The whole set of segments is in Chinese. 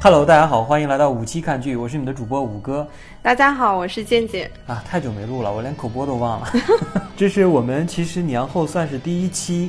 Hello，大家好，欢迎来到五期看剧，我是你们的主播五哥。大家好，我是健健。啊，太久没录了，我连口播都忘了。这是我们其实年后算是第一期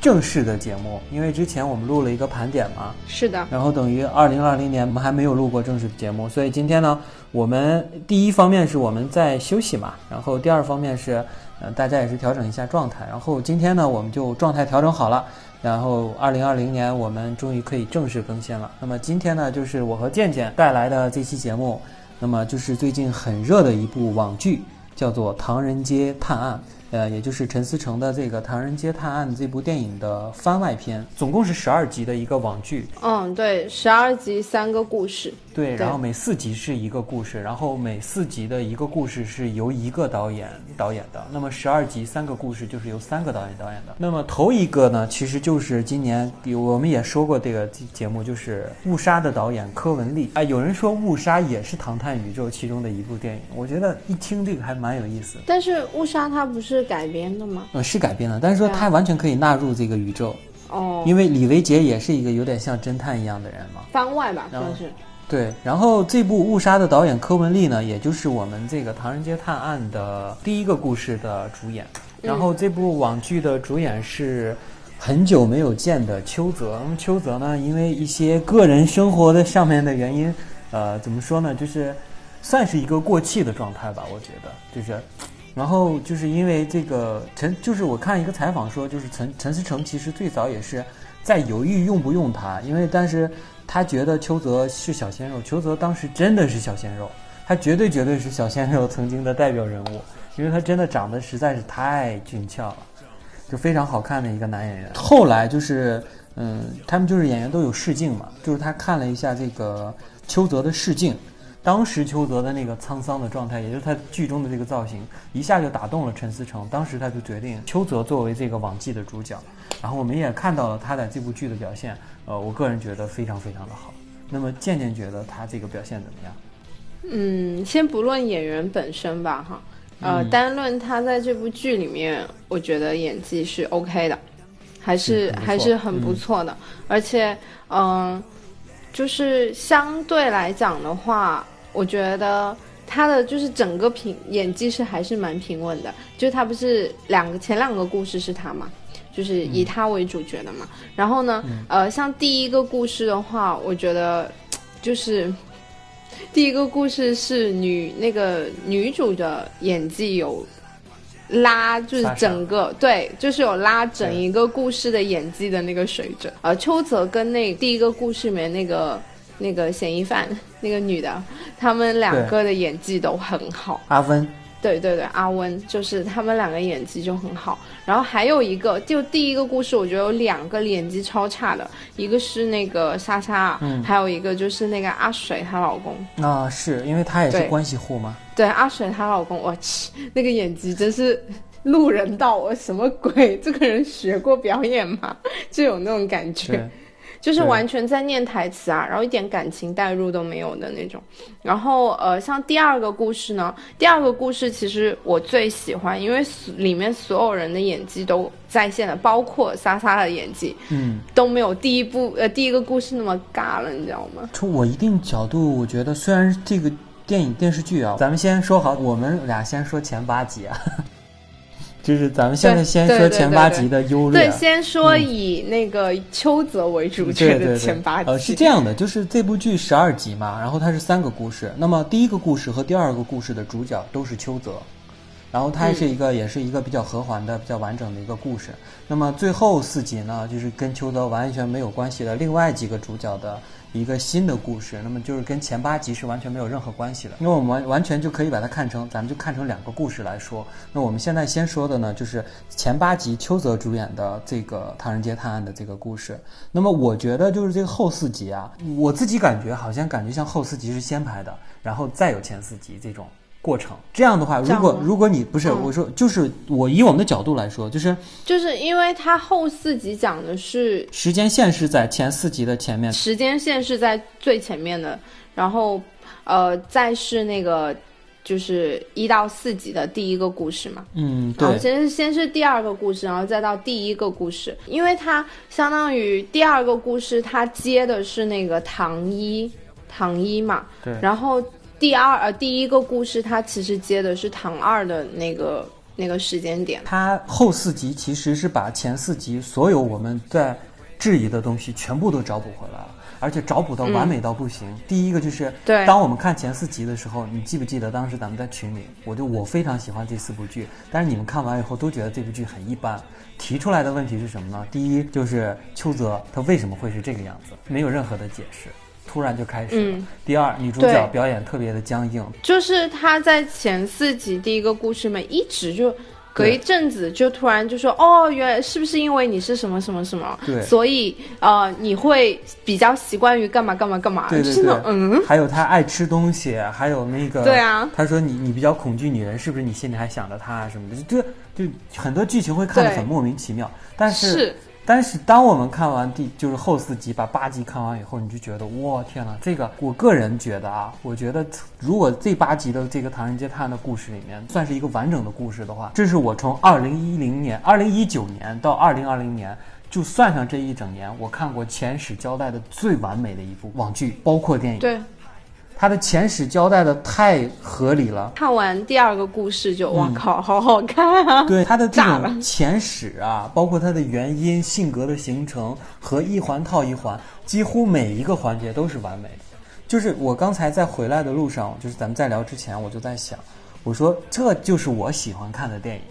正式的节目，因为之前我们录了一个盘点嘛。是的。然后等于二零二零年我们还没有录过正式的节目，所以今天呢，我们第一方面是我们在休息嘛，然后第二方面是，呃，大家也是调整一下状态。然后今天呢，我们就状态调整好了。然后，二零二零年我们终于可以正式更新了。那么今天呢，就是我和健健带来的这期节目，那么就是最近很热的一部网剧，叫做《唐人街探案》。呃，也就是陈思诚的这个《唐人街探案》这部电影的番外篇，总共是十二集的一个网剧。嗯，对，十二集三个故事。对，然后每四集是一个故事，然后每四集的一个故事是由一个导演导演的。那么十二集三个故事就是由三个导演导演的。那么头一个呢，其实就是今年我们也说过这个节目，就是《误杀》的导演柯文丽。啊，有人说《误杀》也是《唐探宇宙》其中的一部电影，我觉得一听这个还蛮有意思。但是《误杀》它不是改编的吗？呃，是改编的，但是说它完全可以纳入这个宇宙。哦。因为李维杰也是一个有点像侦探一样的人嘛。番外吧，算是。对，然后这部《误杀》的导演柯文丽呢，也就是我们这个《唐人街探案》的第一个故事的主演。然后这部网剧的主演是很久没有见的邱泽。那么邱泽呢，因为一些个人生活的上面的原因，呃，怎么说呢，就是算是一个过气的状态吧，我觉得就是。然后就是因为这个陈，就是我看一个采访说，就是陈陈思诚其实最早也是在犹豫用不用他，因为但是。他觉得邱泽是小鲜肉，邱泽当时真的是小鲜肉，他绝对绝对是小鲜肉曾经的代表人物，因为他真的长得实在是太俊俏了，就非常好看的一个男演员。后来就是，嗯，他们就是演员都有试镜嘛，就是他看了一下这个邱泽的试镜，当时邱泽的那个沧桑的状态，也就是他剧中的这个造型，一下就打动了陈思诚，当时他就决定邱泽作为这个网剧的主角，然后我们也看到了他在这部剧的表现。呃，我个人觉得非常非常的好。那么渐渐觉得他这个表现怎么样？嗯，先不论演员本身吧，哈，呃，单论他在这部剧里面，我觉得演技是 OK 的，还是还是很不错的。而且，嗯，就是相对来讲的话，我觉得他的就是整个平演技是还是蛮平稳的。就他不是两个前两个故事是他嘛？就是以他为主角的嘛，然后呢，呃，像第一个故事的话，我觉得就是第一个故事是女那个女主的演技有拉，就是整个对，就是有拉整一个故事的演技的那个水准。呃，邱泽跟那第一个故事里面那个那个嫌疑犯那个女的，他们两个的演技都很好。阿温。对对对，阿温就是他们两个演技就很好，然后还有一个，就第一个故事，我觉得有两个演技超差的，一个是那个莎莎，嗯，还有一个就是那个阿水她老公，啊，是因为他也是关系户吗？对，阿水她老公，我去，那个演技真是路人道我什么鬼？这个人学过表演吗？就有那种感觉。就是完全在念台词啊，然后一点感情代入都没有的那种。然后呃，像第二个故事呢，第二个故事其实我最喜欢，因为里面所有人的演技都在线的，包括莎莎的演技，嗯，都没有第一部呃第一个故事那么尬了，你知道吗？从我一定角度，我觉得虽然这个电影电视剧啊，咱们先说好，我们俩先说前八集啊。就是咱们现在先说前八集的优劣。对，先说以那个邱泽为主角的前八集。呃，是这样的，就是这部剧十二集嘛，然后它是三个故事。那么第一个故事和第二个故事的主角都是邱泽，然后它是一个，也是一个比较和缓的、比较完整的一个故事。那么最后四集呢，就是跟邱泽完全没有关系的另外几个主角的。一个新的故事，那么就是跟前八集是完全没有任何关系的，因为我们完完全就可以把它看成，咱们就看成两个故事来说。那我们现在先说的呢，就是前八集邱泽主演的这个《唐人街探案》的这个故事。那么我觉得就是这个后四集啊，我自己感觉好像感觉像后四集是先拍的，然后再有前四集这种。过程。这样的话，如果如果你不是我说，就是我以我们的角度来说，就是就是因为它后四集讲的是时间线是在前四集的前面，时间线是在最前面的，然后呃再是那个就是一到四集的第一个故事嘛。嗯，然后对，先是先是第二个故事，然后再到第一个故事，因为它相当于第二个故事，它接的是那个唐一，唐一嘛，对。然后第二呃第一个故事，它其实接的是唐二的那个那个时间点。它后四集其实是把前四集所有我们在质疑的东西全部都找补回来了。而且找补到完美到不行。第一个就是，当我们看前四集的时候，你记不记得当时咱们在群里，我就我非常喜欢这四部剧，但是你们看完以后都觉得这部剧很一般。提出来的问题是什么呢？第一就是邱泽他为什么会是这个样子，没有任何的解释，突然就开始了。嗯。第二，女主角表演特别的僵硬，就是她在前四集第一个故事里面一直就隔一阵子就突然就说哦，原来是不是因为你是什么什么什么，对。所以呃你会比较习惯于干嘛干嘛干嘛，对对对。嗯，还有他爱吃东西，还有那个，对啊。他说你你比较恐惧女人，是不是你心里还想着她啊什么的？就就很多剧情会看得很莫名其妙，但是是但是当我们看完第就是后四集，把八集看完以后，你就觉得哇天呐，这个我个人觉得啊，我觉得如果这八集的这个《唐人街探案》的故事里面算是一个完整的故事的话，这是我从二零一零年、二零一九年到二零二零年。就算上这一整年，我看过前史交代的最完美的一部网剧，包括电影。对。它的前史交代的太合理了。看完第二个故事就嗯哇靠，好好看啊！对他的这种前史啊，包括他的原因、性格的形成和一环套一环，几乎每一个环节都是完美的。就是我刚才在回来的路上，就是咱们在聊之前，我就在想，我说这就是我喜欢看的电影。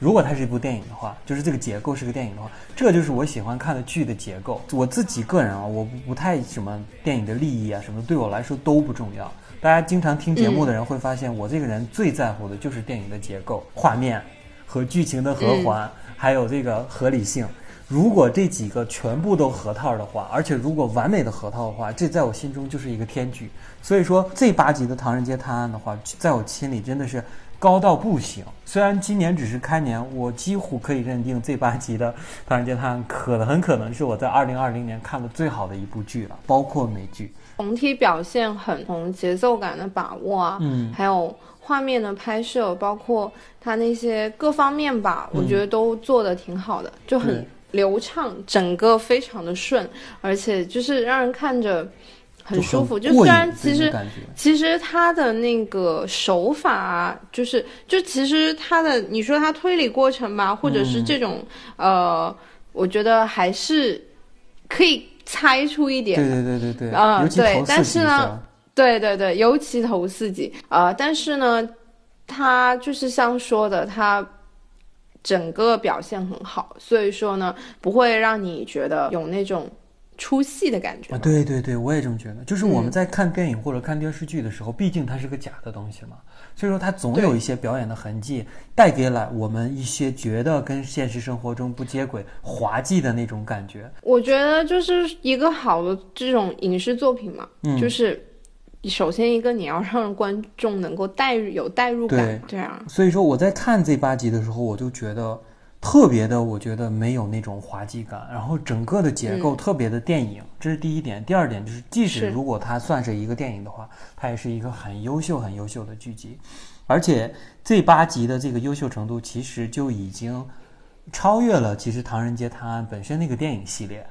如果它是一部电影的话，就是这个结构是个电影的话，这就是我喜欢看的剧的结构。我自己个人啊，我不不太什么电影的利益啊什么，对我来说都不重要。大家经常听节目的人会发现，我这个人最在乎的就是电影的结构、画面和剧情的合环，还有这个合理性。如果这几个全部都合套的话，而且如果完美的合套的话，这在我心中就是一个天剧。所以说，这八集的《唐人街探案》的话，在我心里真的是高到不行。虽然今年只是开年，我几乎可以认定这八集的《唐人街探案》可能很可能是我在二零二零年看的最好的一部剧了，包括美剧。总体表现很从节奏感的把握啊，嗯还有画面的拍摄，包括它那些各方面吧，我觉得都做的挺好的，就很流畅，整个非常的顺，而且就是让人看着很舒服。就虽然其实其实他的那个手法啊，就是就其实他的你说他推理过程吧，或者是这种、呃，我觉得还是可以猜出一点对对对对对，啊对但是呢对对对，尤其头四集啊、呃但是呢，他就是像说的，他整个表现很好，所以说呢，不会让你觉得有那种出戏的感觉啊，对对对，我也这么觉得。就是嗯我们在看电影或者看电视剧的时候，毕竟它是个假的东西嘛，所以说它总有一些表演的痕迹，带给了我们一些觉得跟现实生活中不接轨、滑稽的那种感觉。我觉得就是一个好的这种影视作品嘛，嗯。就是首先一个你要让观众能够带入有代入感，对。啊，所以说我在看这八集的时候，我就觉得特别的，我觉得没有那种滑稽感，然后整个的结构特别的电影，这是第一点。第二点就是，即使如果它算是一个电影的话，它也是一个很优秀、很优秀的剧集，而且这八集的这个优秀程度，其实就已经超越了其实《唐人街探案》本身那个电影系列。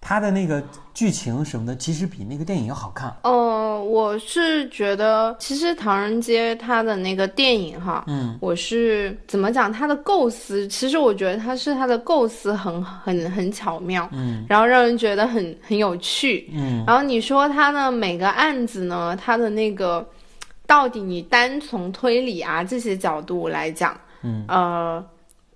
它的那个剧情什么的，其实比那个电影要好看。呃，我是觉得其实《唐人街》它的那个电影哈，嗯，我是怎么讲？它的构思，其实我觉得它是它的构思很很很巧妙，嗯，然后让人觉得很很有趣，嗯，然后你说它的每个案子呢，它的那个到底你单从推理啊这些角度来讲，嗯，呃。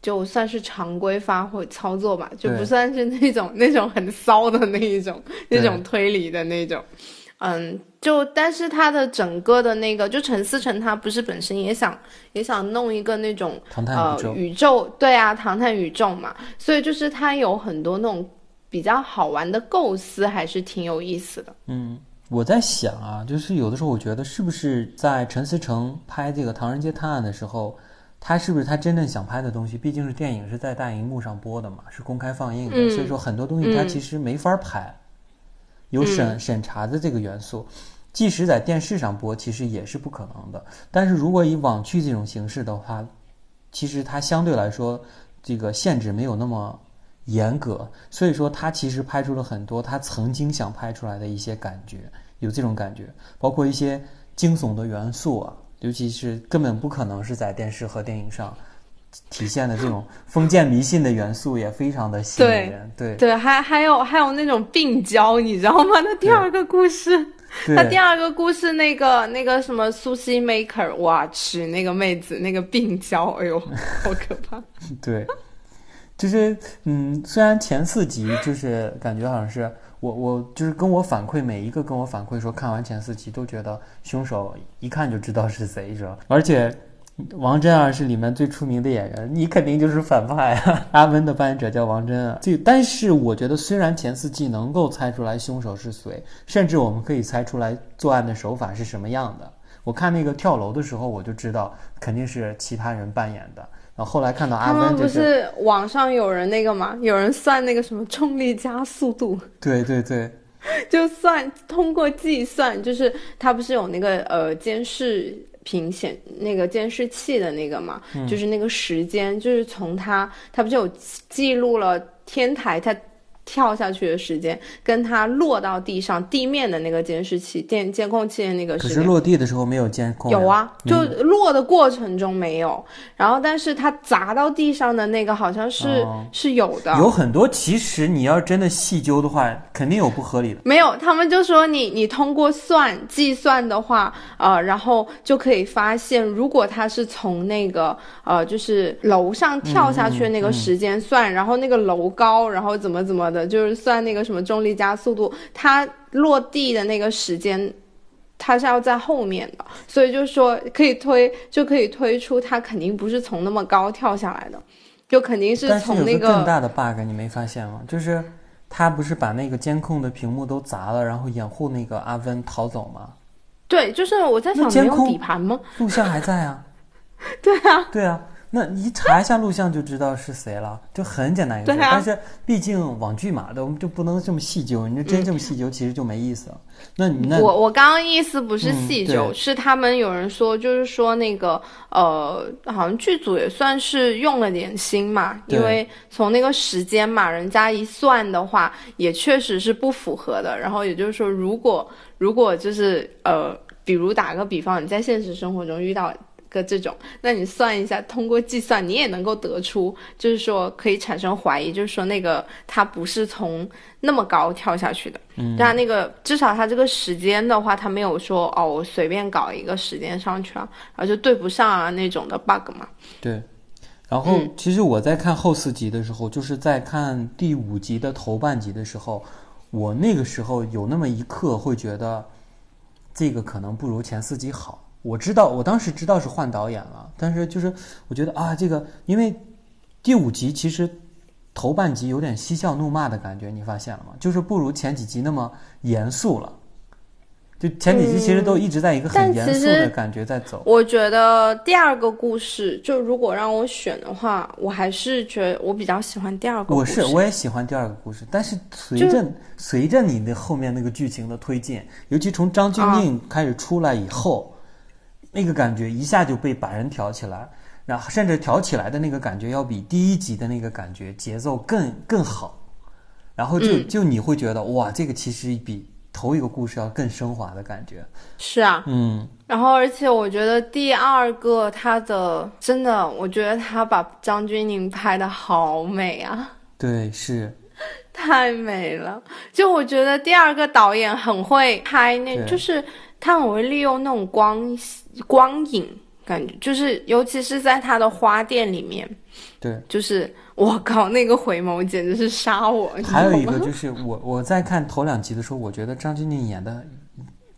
就算是常规发挥操作吧，就不算是那种 那种很骚的那一种那种推理的那种，嗯，就但是他的整个的那个，就陈思诚他不是本身也想也想弄一个那种呃宇宙，宇宙，对啊，唐探宇宙嘛，所以就是他有很多那种比较好玩的构思，还是挺有意思的。嗯，我在想啊，就是有的时候我觉得是不是在陈思诚拍这个《唐人街探案》的时候，他是不是他真正想拍的东西？毕竟是电影是在大荧幕上播的嘛，是公开放映的，嗯所以说很多东西他嗯其实没法拍，有审、审查的这个元素。即使在电视上播，其实也是不可能的。但是如果以网剧这种形式的话，其实它相对来说这个限制没有那么严格，所以说他其实拍出了很多他曾经想拍出来的一些感觉，有这种感觉，包括一些惊悚的元素啊，尤其是根本不可能是在电视和电影上体现的这种封建迷信的元素，也非常的吸引人。对对，还还有还有那种病娇，你知道吗？那第二个故事。他第二个故事，那个那个什么苏西 maker，哇去那个妹子那个病娇，哎呦，好可怕。对，就是嗯，虽然前四集就是感觉好像是我我就是跟我反馈每一个跟我反馈说看完前四集都觉得凶手一看就知道是谁，是吧？而且。王真啊是里面最出名的演员，你肯定就是反派啊！阿温的扮演者叫王真啊。这但是我觉得，虽然前四季能够猜出来凶手是谁，甚至我们可以猜出来作案的手法是什么样的。我看那个跳楼的时候，我就知道肯定是其他人扮演的。然后后来看到阿温，不是网上有人那个吗？有人算那个什么重力加速度？对对对，就算通过计算，就是他不是有那个呃监视。屏显那个监视器的那个嘛，就是那个时间，就是从他，他不就有记录了天台他。跳下去的时间，跟他落到地上地面的那个监视器、电监控器的那个时间。可是落地的时候没有监控。有啊，就落的过程中没有。然后，但是他砸到地上的那个好像是是有的。有很多，其实你要真的细究的话，肯定有不合理的。没有，他们就说你你通过算计算的话，呃，然后就可以发现，如果他是从那个呃，就是楼上跳下去的那个时间算，然后那个楼高，然后怎么怎么。的就是算那个什么重力加速度，它落地的那个时间，它是要在后面的，所以就是说可以推，就可以推出它肯定不是从那么高跳下来的，就肯定是从那个更大的 bug 你没发现吗？就是他不是把那个监控的屏幕都砸了，然后掩护那个阿芬逃走吗？对，就是我在想没有底盘吗？录像还在啊？对啊，对啊。那一查一下录像就知道是谁了，就很简单一个事。但是毕竟网剧嘛，我们就不能这么细究。你真这么细究，其实就没意思了。那你那我我刚刚意思不是细究，是他们有人说，就是说那个呃，好像剧组也算是用了点心嘛，因为从那个时间嘛，人家一算的话，也确实是不符合的。然后也就是说，如果如果就是呃，比如打个比方，你在现实生活中遇到。个这种，那你算一下，通过计算，你也能够得出，就是说可以产生怀疑，就是说那个他不是从那么高跳下去的。嗯，但那个至少他这个时间的话，他没有说哦，我随便搞一个时间上去啊，然后就对不上啊那种的 bug 嘛。对，然后其实我在看后四集的时候，就是在看第五集的头半集的时候，我那个时候有那么一刻会觉得，这个可能不如前四集好。我知道，我当时知道是换导演了，但是就是我觉得啊，这个因为第五集其实头半集有点嬉笑怒骂的感觉，你发现了吗？就是不如前几集那么严肃了。就前几集其实都一直在一个很严肃的感觉在走。我觉得第二个故事，就如果让我选的话，我还是觉得我比较喜欢第二个故事。我是我也喜欢第二个故事，但是随着随着你的后面那个剧情的推进，尤其从张钧甯开始出来以后。那个感觉一下就被把人挑起来，然后甚至挑起来的那个感觉要比第一集的那个感觉节奏更更好，然后就就你会觉得哇，这个其实比头一个故事要更升华的感觉。是啊，嗯，然后而且我觉得第二个他的真的，我觉得他把张钧甯拍的好美啊。对，是，太美了。就我觉得第二个导演很会拍，那就是他很会利用那种光。光影感觉就是，尤其是在他的花店里面，对，就是 我靠，那个回眸简直是杀我。还有一个 就是，我我在看头两集的时候，我觉得张钧甯演的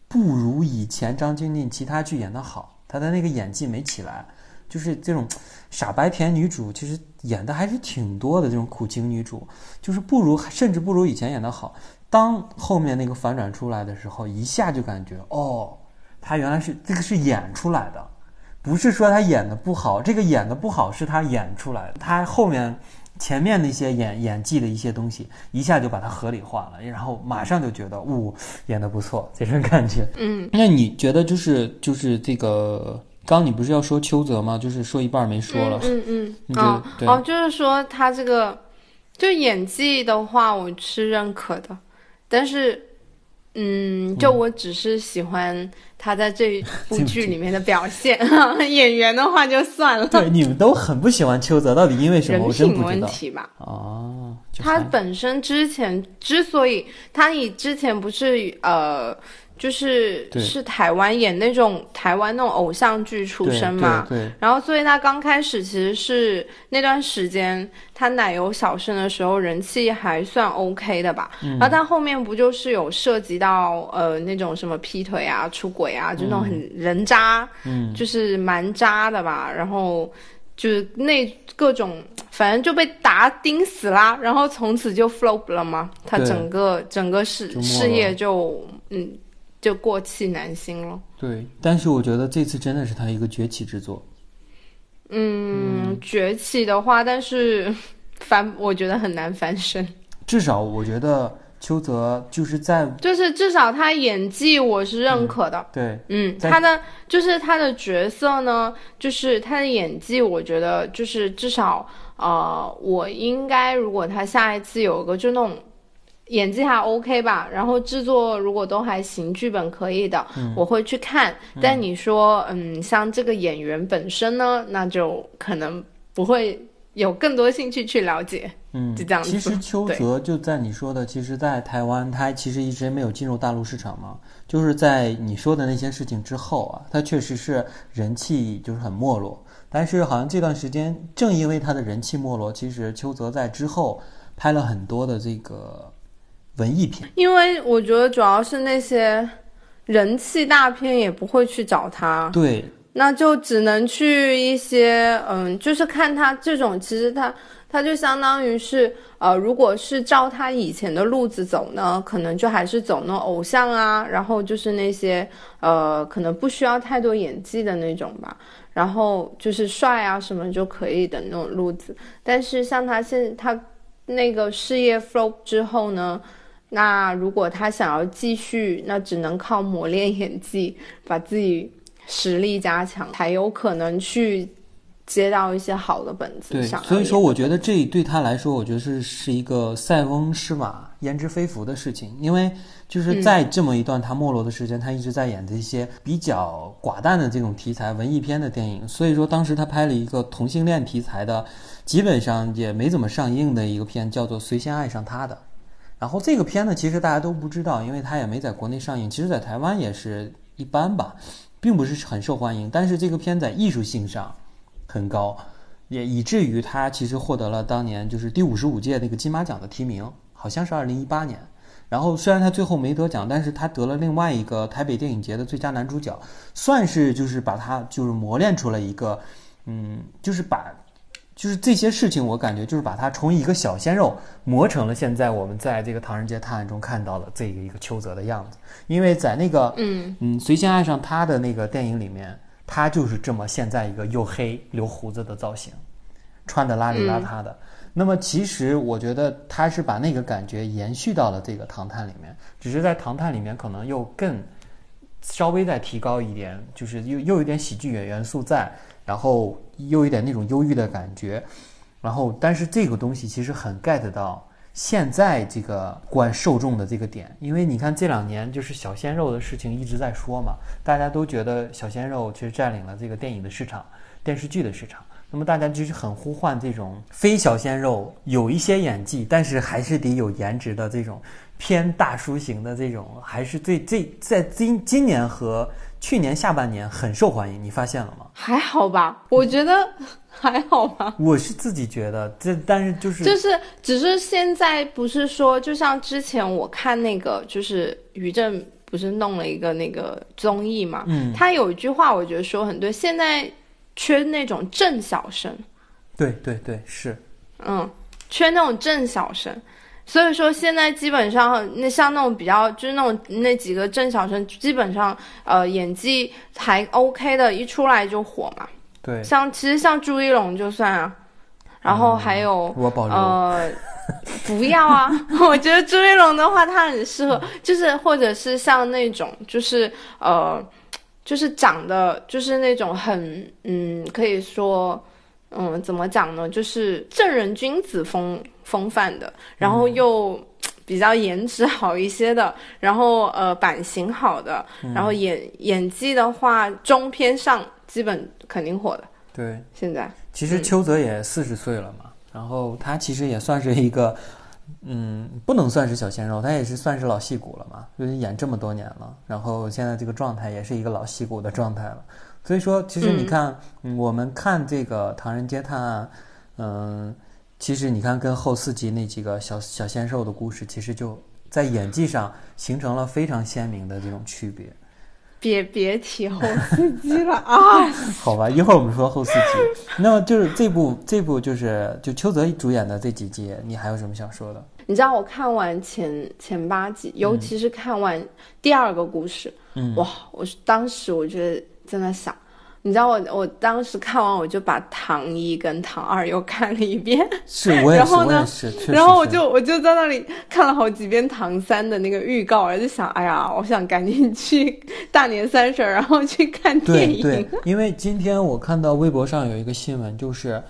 不如以前张钧甯其他剧演的好，她的那个演技没起来，就是这种傻白甜女主，其实演的还是挺多的，这种苦情女主，就是不如，甚至不如以前演的好。当后面那个反转出来的时候，一下就感觉哦。他原来是这个是演出来的，不是说他演的不好，这个演的不好是他演出来的。他后面前面的一些演演技的一些东西，一下就把它合理化了，然后马上就觉得，呜，演的不错，这种感觉。嗯，那你觉得就是就是这个，刚你不是要说邱泽吗？就是说一半没说了。嗯嗯你嗯，哦觉得对哦，就是说他这个就演技的话，我是认可的，但是。嗯，就我只是喜欢他在这 部剧里面的表现，演员的话就算了。对，你们都很不喜欢邱泽，到底因为什么？人品。问题吧。哦，他本身之前之所以他以之前不是呃，就是是台湾演那种台湾那种偶像剧出身嘛，对。对然后所以他刚开始其实是那段时间他奶油小生的时候人气还算 OK 的吧，嗯。然后他后面不就是有涉及到呃那种什么劈腿啊、出轨啊，就那种很人渣，嗯，就是蛮渣的吧，然后就是那各种，反正就被打钉死啦，然后从此就 flop 了嘛，他整个整个事事业就嗯就过气难兴了。对，但是我觉得这次真的是他一个崛起之作。嗯，崛起的话，但是 翻我觉得很难翻身，至少我觉得邱泽就是在就是至少他演技我是认可的。对嗯，他的就是他的角色呢，就是他的演技，我觉得就是至少呃，我应该如果他下一次有个就那种演技还 OK 吧，然后制作如果都还行，剧本可以的，我会去看。但你说嗯，像这个演员本身呢，那就可能不会有更多兴趣去了解。嗯，就这样子其实邱泽就在你说的，其实，在台湾他其实一直没有进入大陆市场嘛，就是在你说的那些事情之后啊，他确实是人气就是很没落。但是好像这段时间，正因为他的人气没落，其实邱泽在之后拍了很多的这个文艺片。因为我觉得主要是那些人气大片也不会去找他。对，那就只能去一些，嗯，就是看他这种，其实他他就相当于是，呃，如果是照他以前的路子走呢，可能就还是走那种偶像啊，然后就是那些，呃，可能不需要太多演技的那种吧，然后就是帅啊什么就可以的那种路子。但是像他现他那个事业 flop 之后呢，那如果他想要继续，那只能靠磨练演技，把自己实力加强，才有可能去接到一些好的本子对，所以说我觉得这对他来说，我觉得是是一个塞翁失马焉知非福的事情，因为就是在这么一段他没落的时间，他一直在演这些比较寡淡的这种题材文艺片的电影，所以说当时他拍了一个同性恋题材的，基本上也没怎么上映的一个片，叫做《谁先爱上他的》。然后这个片呢，其实大家都不知道，因为它也没在国内上映，其实在台湾也是一般吧，并不是很受欢迎。但是这个片在艺术性上很高，也以至于它其实获得了当年就是第五十五届那个金马奖的提名，好像是二零一八年。然后虽然他最后没得奖，但是他得了另外一个台北电影节的最佳男主角，算是就是把他就是磨练出了一个，嗯，就是把。就是这些事情，我感觉就是把他从一个小鲜肉磨成了现在我们在这个《唐人街探案》中看到的这个一个邱泽的样子。因为在那个嗯嗯，随先爱上他的那个电影里面，他就是这么现在一个又黑留胡子的造型，穿的邋里邋遢的。那么其实我觉得他是把那个感觉延续到了这个《唐探》里面，只是在《唐探》里面可能又更稍微再提高一点，就是又又有点喜剧元元素在，然后又有点那种忧郁的感觉，然后但是这个东西其实很 get 到现在这个观受众的这个点，因为你看这两年就是小鲜肉的事情一直在说嘛，大家都觉得小鲜肉其实占领了这个电影的市场、电视剧的市场。那么大家就是很呼唤这种非小鲜肉，有一些演技，但是还是得有颜值的这种偏大叔型的这种，还是最最在今今年和去年下半年很受欢迎。你发现了吗？还好吧，我觉得 还好吧。我是自己觉得，这但是就是就是，只是现在不是说，就像之前我看那个，就是于正不是弄了一个那个综艺嘛，嗯，他有一句话我觉得说很对，现在缺那种正小生，对对对是，嗯，缺那种正小生。所以说现在基本上那像那种比较就是那种那几个郑小生，基本上呃演技还 OK 的，一出来就火嘛。对像其实像朱一龙就算啊，然后还有我保留。呃，不要啊！我觉得朱一龙的话，他很适合，就是或者是像那种，就是呃，就是长得就是那种很嗯，可以说嗯，怎么讲呢？就是正人君子风风范的，然后又比较颜值好一些的，然后呃版型好的，然后演演技的话中偏上，基本肯定火的。对，现在。其实邱泽也四十岁了嘛，然后他其实也算是一个，嗯，不能算是小鲜肉，他也是算是老戏骨了嘛，就是演这么多年了，然后现在这个状态也是一个老戏骨的状态了。所以说，其实你看，嗯我们看这个《唐人街探案》，嗯，其实你看跟后四集那几个小小鲜肉的故事，其实就在演技上形成了非常鲜明的这种区别。别别提后四集了啊！好吧，一会儿我们说后四集。那么就是这部这部就是就邱泽主演的这几集，你还有什么想说的？你知道我看完前前八集，尤其是看完第二个故事，嗯，哇！我是当时我觉得真的想，你知道我我当时看完我就把唐一跟唐二又看了一遍，是我也是，然后呢然后我就我就在那里看了好几遍唐三的那个预告，我就想，哎呀，我想赶紧去 大年三十儿，然后去看电影。对对，因为今天我看到微博上有一个新闻，就是《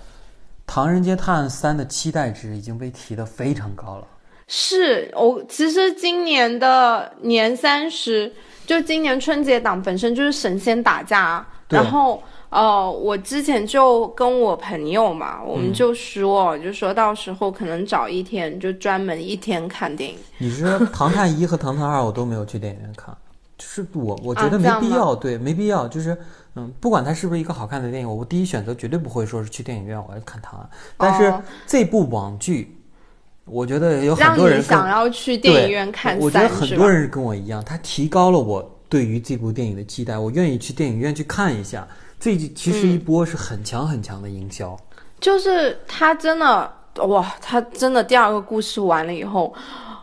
唐人街探案三》的期待值已经被提得非常高了。是我其实今年的年三十，就今年春节档本身就是神仙打架然后呃，我之前就跟我朋友嘛，我嗯们就说，就说到时候可能找一天，就专门一天看电影。你是说《唐探一》和《唐探二》，我都没有去电影院看，就是我我觉得没必要，对，没必要，就是嗯，不管它是不是一个好看的电影，我第一选择绝对不会说是去电影院我要看《唐案》，但是哦。这部网剧，我觉得有很让多人想要去电影院看对我觉得？很多人跟我一样，他提高了我对于这部电影的期待，我愿意去电影院去看一下。这其实一波是很强很强的营销，就是他真的哇，他真的第二个故事完了以后，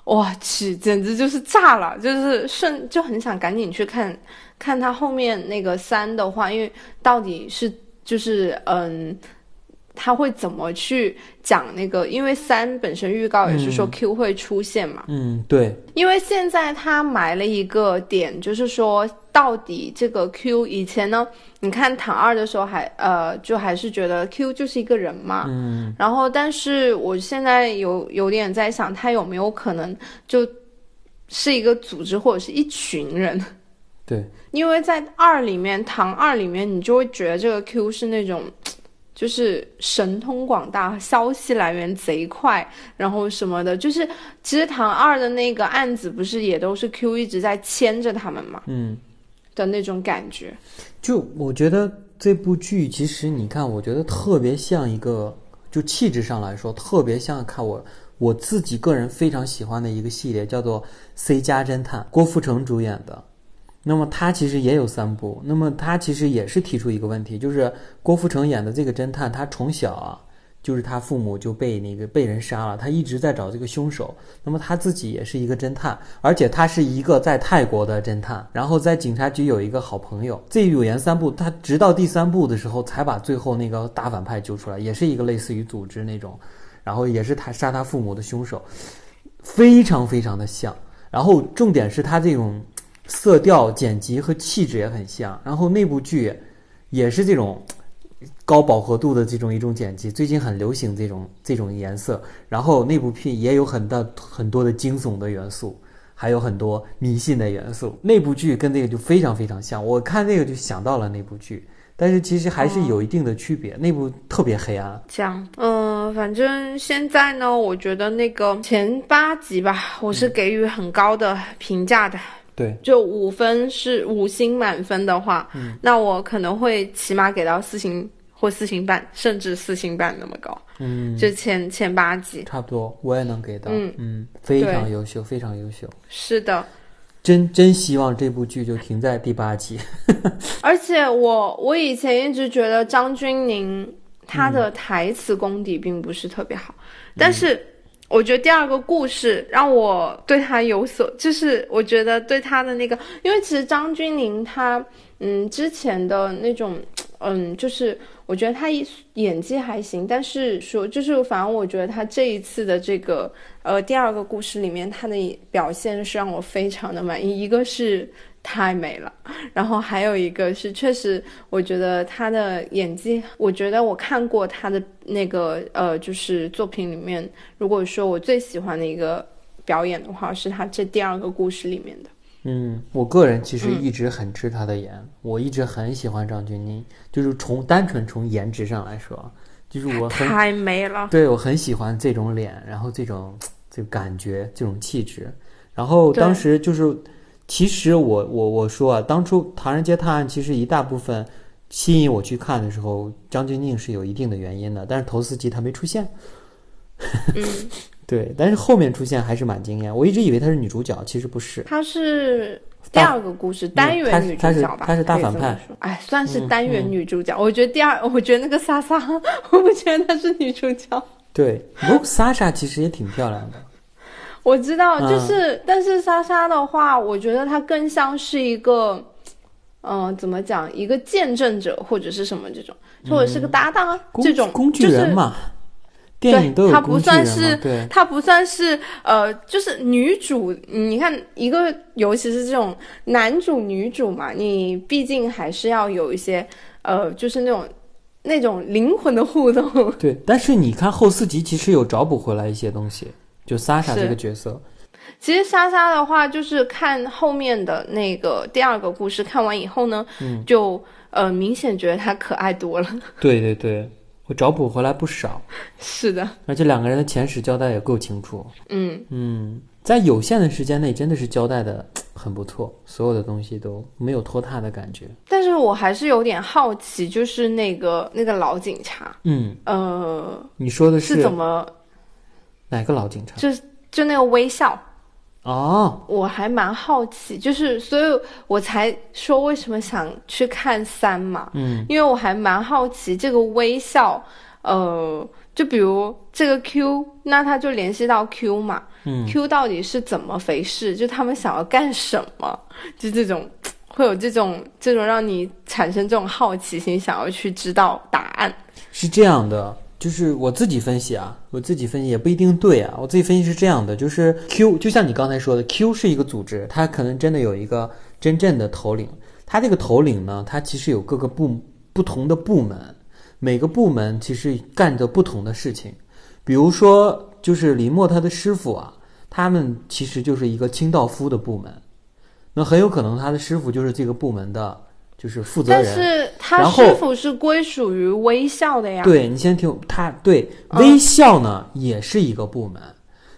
哇去，简直就是炸了，就是顺就很想赶紧去看看他后面那个三的话，因为到底是就是嗯。他会怎么去讲那个？因为三本身预告也是说 Q 会出现嘛，嗯，对，因为现在他埋了一个点，就是说到底这个 Q 以前呢，你看唐二的时候还呃，就还是觉得 Q 就是一个人嘛，嗯，然后但是我现在有有点在想，他有没有可能就是一个组织或者是一群人？对，因为在二里面，唐二里面，你就会觉得这个 Q 是那种，就是神通广大，消息来源贼快，然后什么的。就是其实唐二的那个案子，不是也都是 Q 一直在牵着他们嘛嗯，的那种感觉。就我觉得这部剧其实你看，我觉得特别像一个，就气质上来说，特别像看我我自己个人非常喜欢的一个系列，叫做《C 加侦探》，郭富城主演的。那么他其实也有三部，那么他其实也是提出一个问题，就是郭富城演的这个侦探，他从小啊，就是他父母就被那个被人杀了，他一直在找这个凶手。那么他自己也是一个侦探，而且他是一个在泰国的侦探，然后在警察局有一个好朋友。这有言三部，他直到第三部的时候才把最后那个大反派揪出来，也是一个类似于组织那种，然后也是他杀他父母的凶手，非常非常的像。然后重点是他这种色调、剪辑和气质也很像。然后那部剧也是这种高饱和度的这种一种剪辑，最近很流行这种这种颜色。然后那部片也有很大很多的惊悚的元素，还有很多迷信的元素。那部剧跟那个就非常非常像，我看那个就想到了那部剧。但是其实还是有一定的区别，那部特别黑暗。这样，嗯、反正现在呢，我觉得那个前八集吧，我是给予很高的评价的。对，就五分是五星满分的话，嗯那我可能会起码给到四星或四星半，甚至四星半那么高。嗯，就前前八集，差不多，我也能给到。嗯嗯非常优秀，非常优秀。是的。真真希望这部剧就停在第八集。而且我我以前一直觉得张钧甯她的台词功底并不是特别好，但是我觉得第二个故事让我对他有所，就是我觉得对他的那个，因为其实张钧甯她嗯之前的那种嗯，就是我觉得他演技还行，但是说就是反正我觉得他这一次的这个呃第二个故事里面，他的表现是让我非常的满意。一个是太美了，然后还有一个是确实我觉得他的演技，我觉得我看过他的那个呃就是作品里面，如果说我最喜欢的一个表演的话，是他这第二个故事里面的。嗯，我个人其实一直很吃他的颜，我一直很喜欢张钧甯，就是从单纯从颜值上来说，就是我很太美了，对我很喜欢这种脸，然后这种这个感觉，这种气质。然后当时就是，其实我我我说啊，当初《唐人街探案》其实一大部分吸引我去看的时候，张钧甯是有一定的原因的，但是头四集他没出现。嗯。对，但是后面出现还是蛮惊艳。我一直以为她是女主角，其实不是。她是第二个故事单元女主角吧？她是大反派。哎，算是单元女主角。我觉得第二，我觉得那个莎莎，我不觉得她是女主角。对，不过莎莎其实也挺漂亮的。我知道，就是，但是莎莎的话，我觉得她更像是一个，嗯，怎么讲？一个见证者或者是什么这种，或者是个搭档啊这种工具人嘛。对，她不算是，她不算是，呃，就是女主。你看，一个尤其是这种男主女主嘛，你毕竟还是要有一些，呃，就是那种那种灵魂的互动。对，但是你看后四集，其实有找补回来一些东西，就莎莎这个角色。其实莎莎的话，就是看后面的那个第二个故事看完以后呢，嗯，就呃明显觉得她可爱多了。对对对。我找补回来不少，是的，而且两个人的前史交代也够清楚。嗯嗯，在有限的时间内，真的是交代的很不错，所有的东西都没有拖沓的感觉。但是我还是有点好奇，就是那个那个老警察，嗯呃，你说的是怎么？哪个老警察？就就那个微笑。哦，我还蛮好奇，就是所以我才说为什么想去看三嘛，嗯，因为我还蛮好奇这个微笑，呃，就比如这个 Q，那他就联系到 Q 嘛，嗯，Q 到底是怎么回事？就他们想要干什么？就这种会有这种这种让你产生这种好奇心，想要去知道答案。是这样的。就是我自己分析啊，我自己分析也不一定对啊。我自己分析是这样的，就是 Q 就像你刚才说的，Q 是一个组织，它可能真的有一个真正的头领。它这个头领呢，它其实有各个部不同的部门，每个部门其实干着不同的事情。比如说，就是林默他的师傅啊，他们其实就是一个清道夫的部门，那很有可能他的师傅就是这个部门的。就是负责人，但是他师傅是归属于微笑的呀。对你先听他对微笑呢，也是一个部门。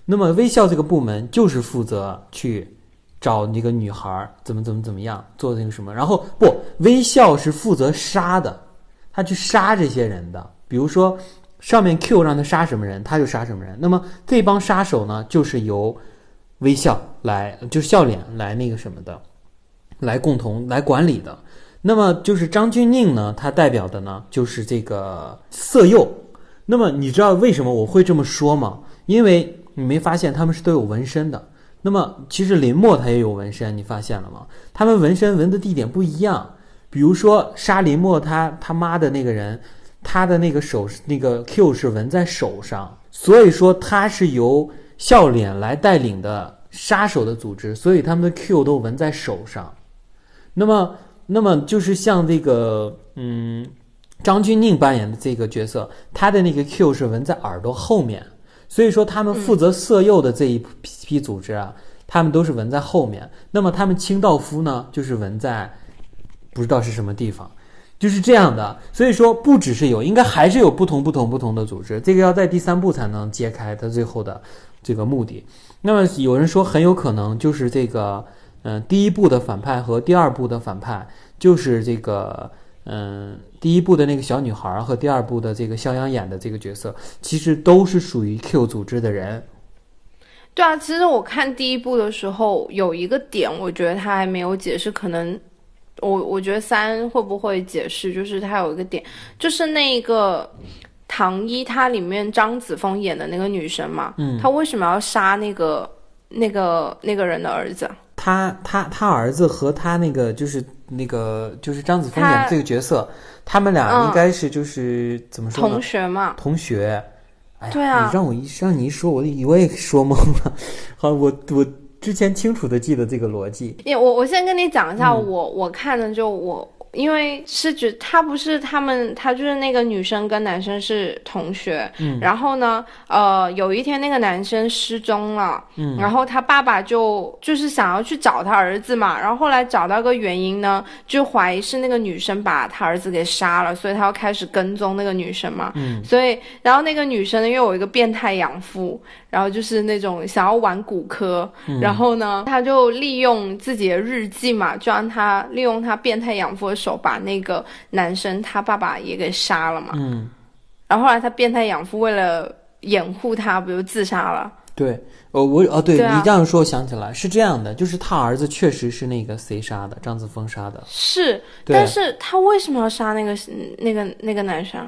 那么微笑这个部门就是负责去找那个女孩怎么怎么怎么样做那个什么。然后不，微笑是负责杀的，他去杀这些人的。比如说上面 Q 让他杀什么人，他就杀什么人。那么这帮杀手呢，就是由微笑来，就是笑脸来那个什么的，来共同来管理的。那么就是张钧甯呢，他代表的呢就是这个色诱。那么你知道为什么我会这么说吗？因为你没发现他们是都有纹身的。那么其实林默他也有纹身，你发现了吗？他们纹身纹的地点不一样。比如说杀林默他他妈的那个人，他的那个手那个 Q 是纹在手上，所以说他是由笑脸来带领的杀手的组织，所以他们的 Q 都纹在手上。那么。那么就是像这个，嗯，张钧甯扮演的这个角色，他的那个 Q 是纹在耳朵后面，所以说他们负责色诱的这一批组织啊，他们都是纹在后面。那么他们清道夫呢，就是纹在不知道是什么地方，就是这样的。所以说不只是有，应该还是有不同不同不同的组织，这个要在第三部才能揭开他最后的这个目的。那么有人说很有可能就是这个。嗯，第一部的反派和第二部的反派就是这个，嗯，第一部的那个小女孩和第二部的这个肖央演的这个角色，其实都是属于 Q 组织的人。对啊，其实我看第一部的时候有一个点，我觉得他还没有解释，可能我我觉得三会不会解释，就是他有一个点，就是那个唐一，他里面张子枫演的那个女生嘛，嗯，他为什么要杀那个那个那个人的儿子？他他他儿子和他那个就是那个就是张子枫演的这个角色，他们俩应该是就是、怎么说呢同？学嘛，同学。哎呀，对啊你让我一让你一说，我我也说懵了。好，我我之前清楚的记得这个逻辑。我我先跟你讲一下，嗯我我看的就我。因为是指他不是他们，他就是那个女生跟男生是同学，嗯。然后呢，呃，有一天那个男生失踪了，嗯。然后他爸爸就就是想要去找他儿子嘛，然后后来找到个原因呢，就怀疑是那个女生把他儿子给杀了，所以他要开始跟踪那个女生嘛，嗯。所以然后那个女生呢又有一个变态养父，然后就是那种想要玩骨科，嗯然后呢，他就利用自己的日记嘛，就让他利用他变态养父的手把那个男生他爸爸也给杀了嘛。嗯，然后后来他变态养父为了掩护他，不就自杀了？对，哦，我哦，对你这样说，我想起来是这样的，就是他儿子确实是那个谁杀的，张子枫杀的。是，但是他为什么要杀那个那个那个男生？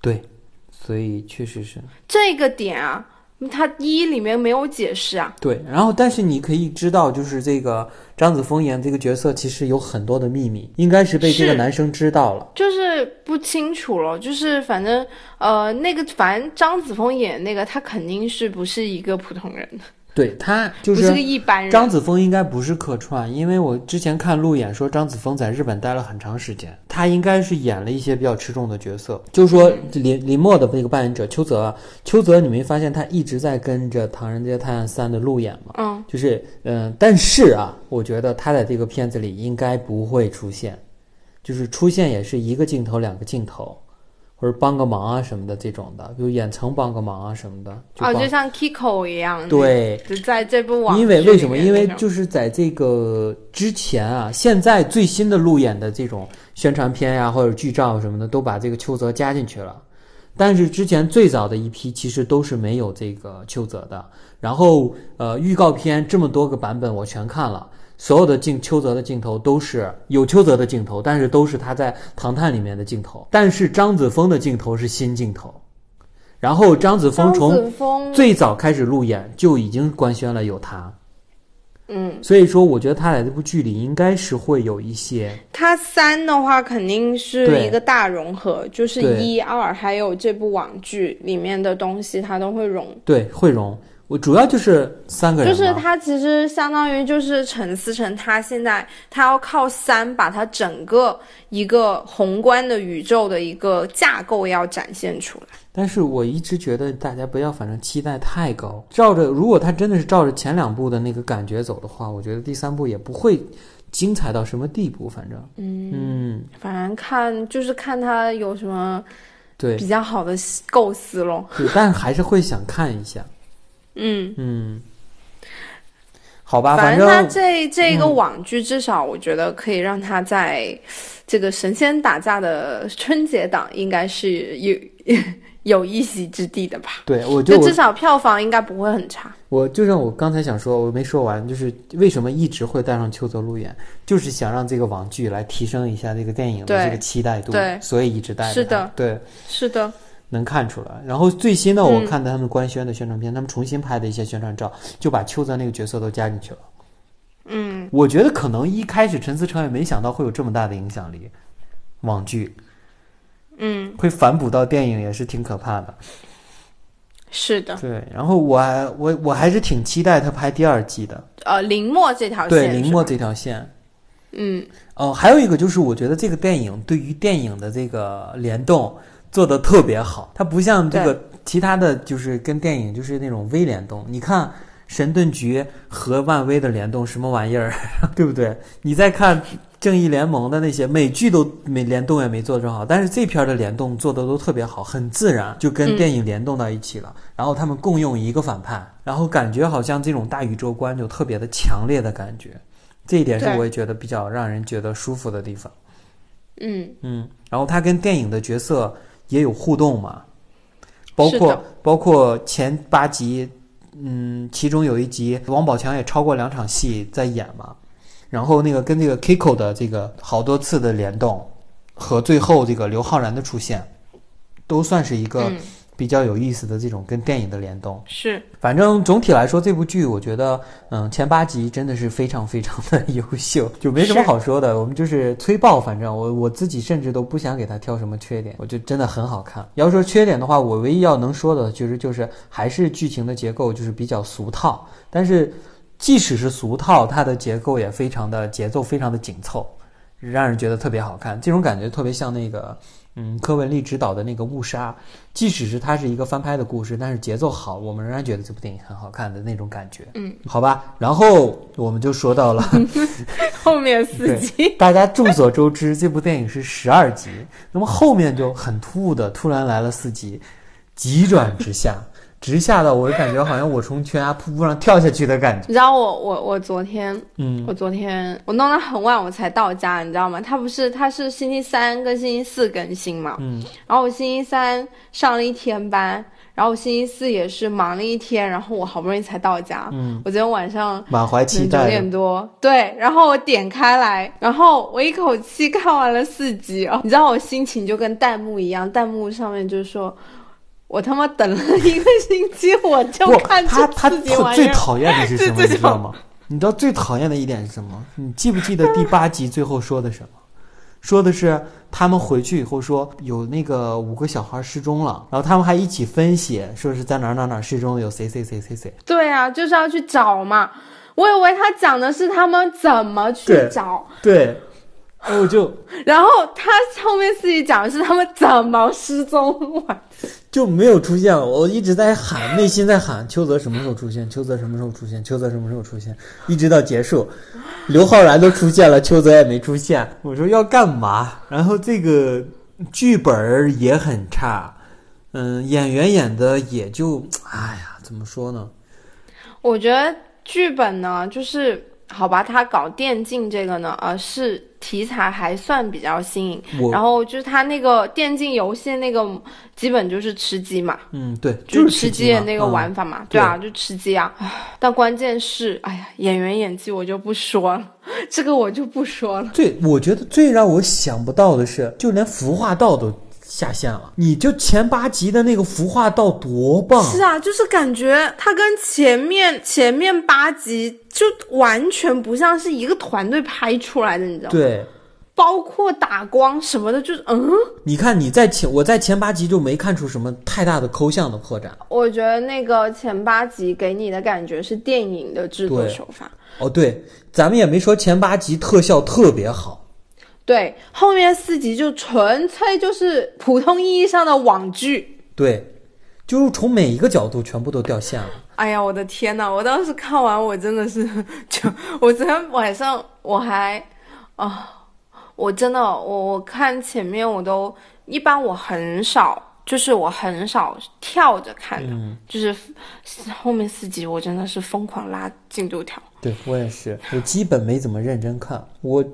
对，所以确实是这个点啊，他一里面没有解释啊。对。然后，但是你可以知道，就是这个张子枫演这个角色其实有很多的秘密，应该是被这个男生知道了。就是不清楚了，就是反正呃，那个反正张子枫演那个，他肯定是不是一个普通人，对他就不是个一般人。张子枫应该不是客串，因为我之前看路演说张子枫在日本待了很长时间，他应该是演了一些比较吃重的角色。就是说林林默的那个扮演者邱泽啊，邱泽你没发现他一直在跟着《唐人街探案三》的路演吗？嗯，就是嗯、但是啊，我觉得他在这个片子里应该不会出现，就是出现也是一个镜头、两个镜头，或者帮个忙啊什么的这种的，比如远程帮个忙啊什么的。哦，就像 Kiko 一样，，对。就在这部网因为为什么？因为就是在这个之前啊，现在最新的路演的这种宣传片呀、或者剧照什么的，都把这个邱泽加进去了。但是之前最早的一批其实都是没有这个邱泽的。然后呃，预告片这么多个版本我全看了，所有的镜邱泽的镜头都是有邱泽的镜头，但是都是他在《唐探》里面的镜头。但是张子枫的镜头是新镜头。然后张子枫从，最早开始路演就已经官宣了有他，嗯，所以说我觉得他在这部剧里应该是会有一些，他三的话肯定是一个大融合，就是一二还有这部网剧里面的东西，他都会融。对，会融。我主要就是三个人，就是他其实相当于就是陈思诚，他现在他要靠三把他整个一个宏观的宇宙的一个架构要展现出来。但是我一直觉得大家不要反正期待太高，照着如果他真的是照着前两部的那个感觉走的话，我觉得第三部也不会精彩到什么地步，反正，嗯，嗯，反正看就是看他有什么对比较好的构思咯。对，但还是会想看一下，嗯，嗯，好吧，反正他这这个嗯。网剧，至少我觉得可以让他在这个神仙打架的春节档，应该是有 有一席之地的吧。对我就我就至少票房应该不会很差。我就像我刚才想说，我没说完，就是为什么一直会带上邱泽路演，就是想让这个网剧来提升一下这个电影的这个期待度，对所以一直带着是的，对，是的，能看出来。然后最新的嗯我看他们官宣的宣传片，他们重新拍的一些宣传照，就把邱泽那个角色都加进去了。嗯，我觉得可能一开始陈思诚也没想到会有这么大的影响力，网剧嗯，会反哺到电影也是挺可怕的。是的。对，然后我还我我还是挺期待他拍第二季的，呃，林墨这条线对林墨这条线。嗯，哦，还有一个就是，我觉得这个电影对于电影的这个联动做的特别好，它不像这个其他的就是跟电影就是那种微联动。你看《神盾局》和漫威的联动什么玩意儿，对不对？你再看《正义联盟》的那些美剧都没联动也没做这好，但是这片儿的联动做的都特别好，很自然，就跟嗯电影联动到一起了。然后他们共用一个反派，然后感觉好像这种大宇宙观就特别的强烈的感觉。这一点是我也觉得比较让人觉得舒服的地方。嗯，嗯，然后他跟电影的角色也有互动嘛，包括包括前八集，嗯，其中有一集王宝强也超过两场戏在演嘛，然后那个跟这个 Kiko 的这个好多次的联动，和最后这个刘昊然的出现，都算是一个嗯比较有意思的这种跟电影的联动。是，反正总体来说，这部剧我觉得，嗯，前八集真的是非常非常的优秀，就没什么好说的。我们就是催爆，反正我我自己甚至都不想给他挑什么缺点，我就真的很好看。要说缺点的话，我唯一要能说的，其实就是还是剧情的结构就是比较俗套。但是即使是俗套，它的结构也非常的节奏非常的紧凑，让人觉得特别好看。这种感觉特别像那个。嗯，柯文丽执导的那个《误杀》，即使是它是一个翻拍的故事，但是节奏好，我们仍然觉得这部电影很好看的那种感觉。嗯，好吧，然后我们就说到了 后面四集。大家众所周知，这部电影是十二集，那么后面就很突兀的突然来了四集，急转直下。直吓到我感觉好像我从悬崖瀑布上跳下去的感觉。你知道我我我昨天，嗯，我昨天我弄得很晚我才到家，你知道吗？他不是他是星期三跟星期四更新嘛，嗯，然后我星期三上了一天班，然后我星期四也是忙了一天，然后我好不容易才到家，嗯，我昨天晚上满怀期待，九点多，对，然后我点开来，然后我一口气 看完了四集哦，你知道我心情就跟弹幕一样，弹幕上面就是说。我他妈等了一个星期，我就看他他最讨厌的是 什么？你知道吗？你知道最讨厌的一点是什么？你记不记得第八集最后说的什么？说的是他们回去以后说有那个五个小孩失踪了，然后他们还一起分析，说是在哪哪哪失踪，有谁谁谁谁谁。对啊，就是要去找嘛。我以为他讲的是他们怎么去找。对。我就，然后他后面自己讲的是他们怎么失踪，就没有出现。我一直在喊，内心在喊邱泽什么时候出现？邱泽什么时候出现？邱泽什么时候出现？一直到结束，刘昊然都出现了，邱泽也没出现。我说要干嘛？然后这个剧本也很差，嗯，演员演的也就，哎呀，怎么说呢？我觉得剧本呢，就是好吧，他搞电竞这个呢，呃，是。题材还算比较新颖，然后就是他那个电竞游戏那个基本就是吃鸡嘛，嗯对，就是吃鸡的那个玩法嘛，对啊，就吃鸡啊。但关键是，哎呀，演员演技我就不说了，这个我就不说了。最我觉得最让我想不到的是，就连服化道都。下线了，你就前八集的那个服化道多棒！是啊，就是感觉它跟前面前面八集就完全不像是一个团队拍出来的，你知道吗？对，包括打光什么的，就是嗯。你看你在前我在前八集就没看出什么太大的抠像的破绽。我觉得那个前八集给你的感觉是电影的制作手法。哦，对，咱们也没说前八集特效特别好。对，后面四集就纯粹就是普通意义上的网剧。对，就是从每一个角度全部都掉线了。哎呀，我的天呐！我当时看完，我真的是 就，我昨天晚上我还啊，我真的我我看前面我都一般我很少。就是我很少跳着看的，就是后面四集我真的是疯狂拉进度条。对我也是，我基本没怎么认真看。我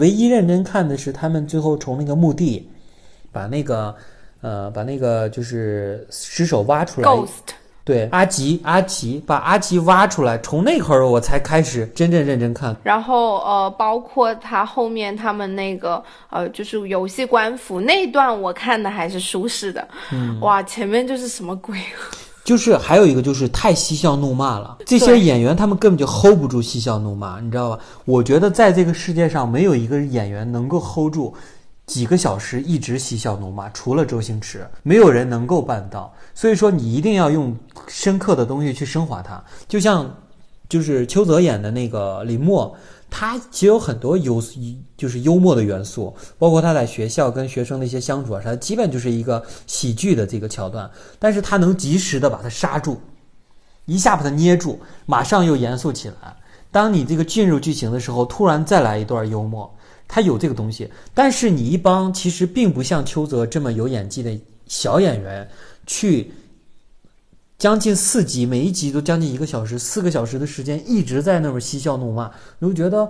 唯一认真看的是他们最后从那个墓地把那个呃把那个就是尸首挖出来。对阿吉，阿吉把阿吉挖出来，从那会儿我才开始真正认真看。然后呃，包括他后面他们那个呃，就是游戏官服那段，我看的还是舒适的。嗯，哇，前面就是什么鬼？就是还有一个就是太嬉笑怒骂了，这些演员他们根本就 hold 不住嬉笑怒骂，你知道吧？我觉得在这个世界上没有一个演员能够 hold 住。几个小时一直嬉笑怒骂，除了周星驰，没有人能够办到。所以说，你一定要用深刻的东西去升华它。就像，就是邱泽演的那个林默，他其实有很多幽，就是幽默的元素，包括他在学校跟学生的一些相处啊，他基本就是一个喜剧的这个桥段。但是他能及时的把它刹住，一下把它捏住，马上又严肃起来。当你这个进入剧情的时候，突然再来一段幽默。他有这个东西，但是你一帮其实并不像邱泽这么有演技的小演员，去将近四集，每一集都将近一个小时，四个小时的时间一直在那边嬉笑怒骂，你会觉得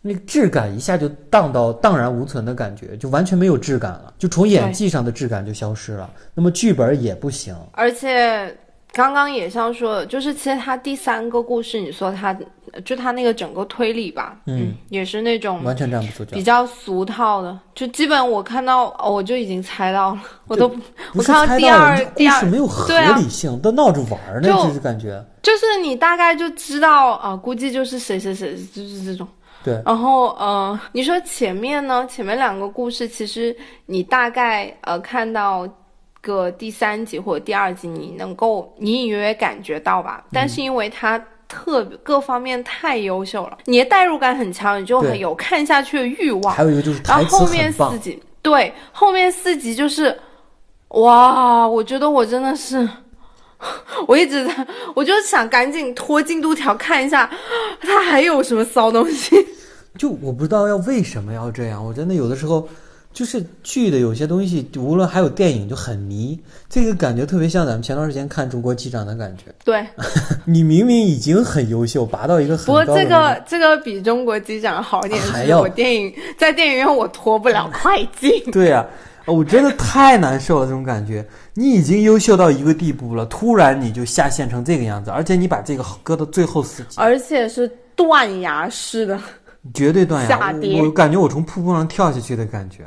那个质感一下就荡到荡然无存的感觉，就完全没有质感了，就从演技上的质感就消失了。那么剧本也不行，而且刚刚也像说的，就是其实他第三个故事，你说他就他那个整个推理吧，嗯，也是那种完全站不住脚比。较俗套的，就基本我看到、哦我就已经猜到了，我都我看到第二第二事没有合理性，都闹着玩儿呢，就就是感觉。就是你大概就知道啊、估计就是谁谁谁，就是这种。对，然后呃，你说前面呢？前面两个故事，其实你大概呃看到个第三集或者第二集，你能够隐隐约约感觉到吧？但是因为它特别各方面太优秀了，你的代入感很强，你就很有看下去的欲望。还有一个就是然后后面四，集，对，后面四集就是，哇，我觉得我真的是，我一直在，我就想赶紧拖进度条看一下，他还有什么骚东西。就我不知道要为什么要这样，我真的有的时候就是剧的有些东西，无论还有电影就很迷，这个感觉特别像咱们前段时间看《中国机长》的感觉。对，你明明已经很优秀，拔到一个很不过这个这个比中国机长好一点，还要我电影在电影院我拖不了快进。对呀、啊，我真的太难受了，这种感觉。你已经优秀到一个地步了，突然你就下线成这个样子，而且你把这个搁到最后四集，而且是断崖式的，绝对断崖。下跌我我感觉我从瀑布上跳下去的感觉。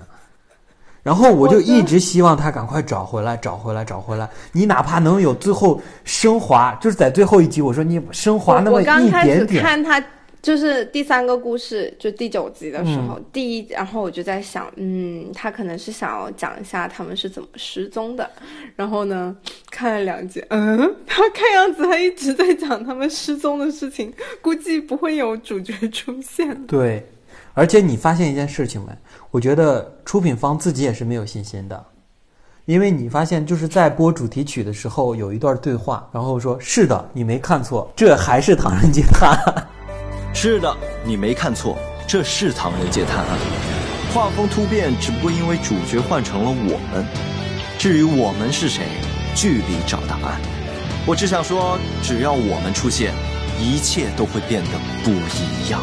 然后我就一直希望他赶快找回来，找回来，找回来。你哪怕能有最后升华，就是在最后一集，我说你升华那么一点点我刚开始看他就是第三个故事，就第九集的时候，嗯第一，然后我就在想，嗯，他可能是想要讲一下他们是怎么失踪的。然后呢，看了两集，嗯，他看样子他一直在讲他们失踪的事情，估计不会有主角出现。对，而且你发现一件事情没？我觉得出品方自己也是没有信心的，因为你发现就是在播主题曲的时候有一段对话，然后说：“是的，你没看错，这还是《唐人街探案》。是的，你没看错，这是《唐人街探案》。画风突变，只不过因为主角换成了我们。至于我们是谁，剧里找答案。我只想说，只要我们出现，一切都会变得不一样。”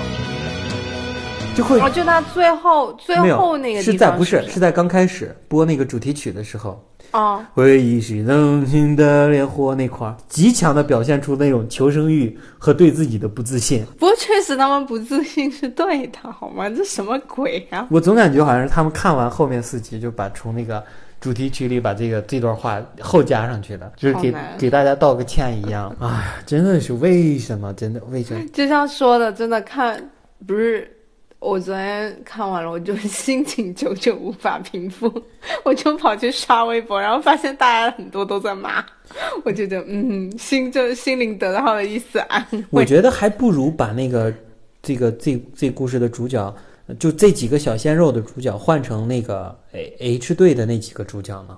就会哦，就他最后最后那个地方是在不是是是在刚开始播那个主题曲的时候，哦，回忆是冷清的烈火那块儿，极强的表现出那种求生欲和对自己的不自信。不过确实他们不自信是对的，好吗？这什么鬼啊？我总感觉好像是他们看完后面四集，就把从那个主题曲里把这个这段话后加上去的，就是给给大家道个歉一样。哎呀，真的是为什么？真的为什么？就像说的，真的看不是。我昨天看完了，我就 心情久久无法平复，我就跑去刷微博，然后发现大家很多都在骂，我觉得嗯，心就心灵得到了一丝安慰。我觉得还不如把那个这个这这故事的主角，就这几个小鲜肉的主角换成那个 A H 队的那几个主角呢。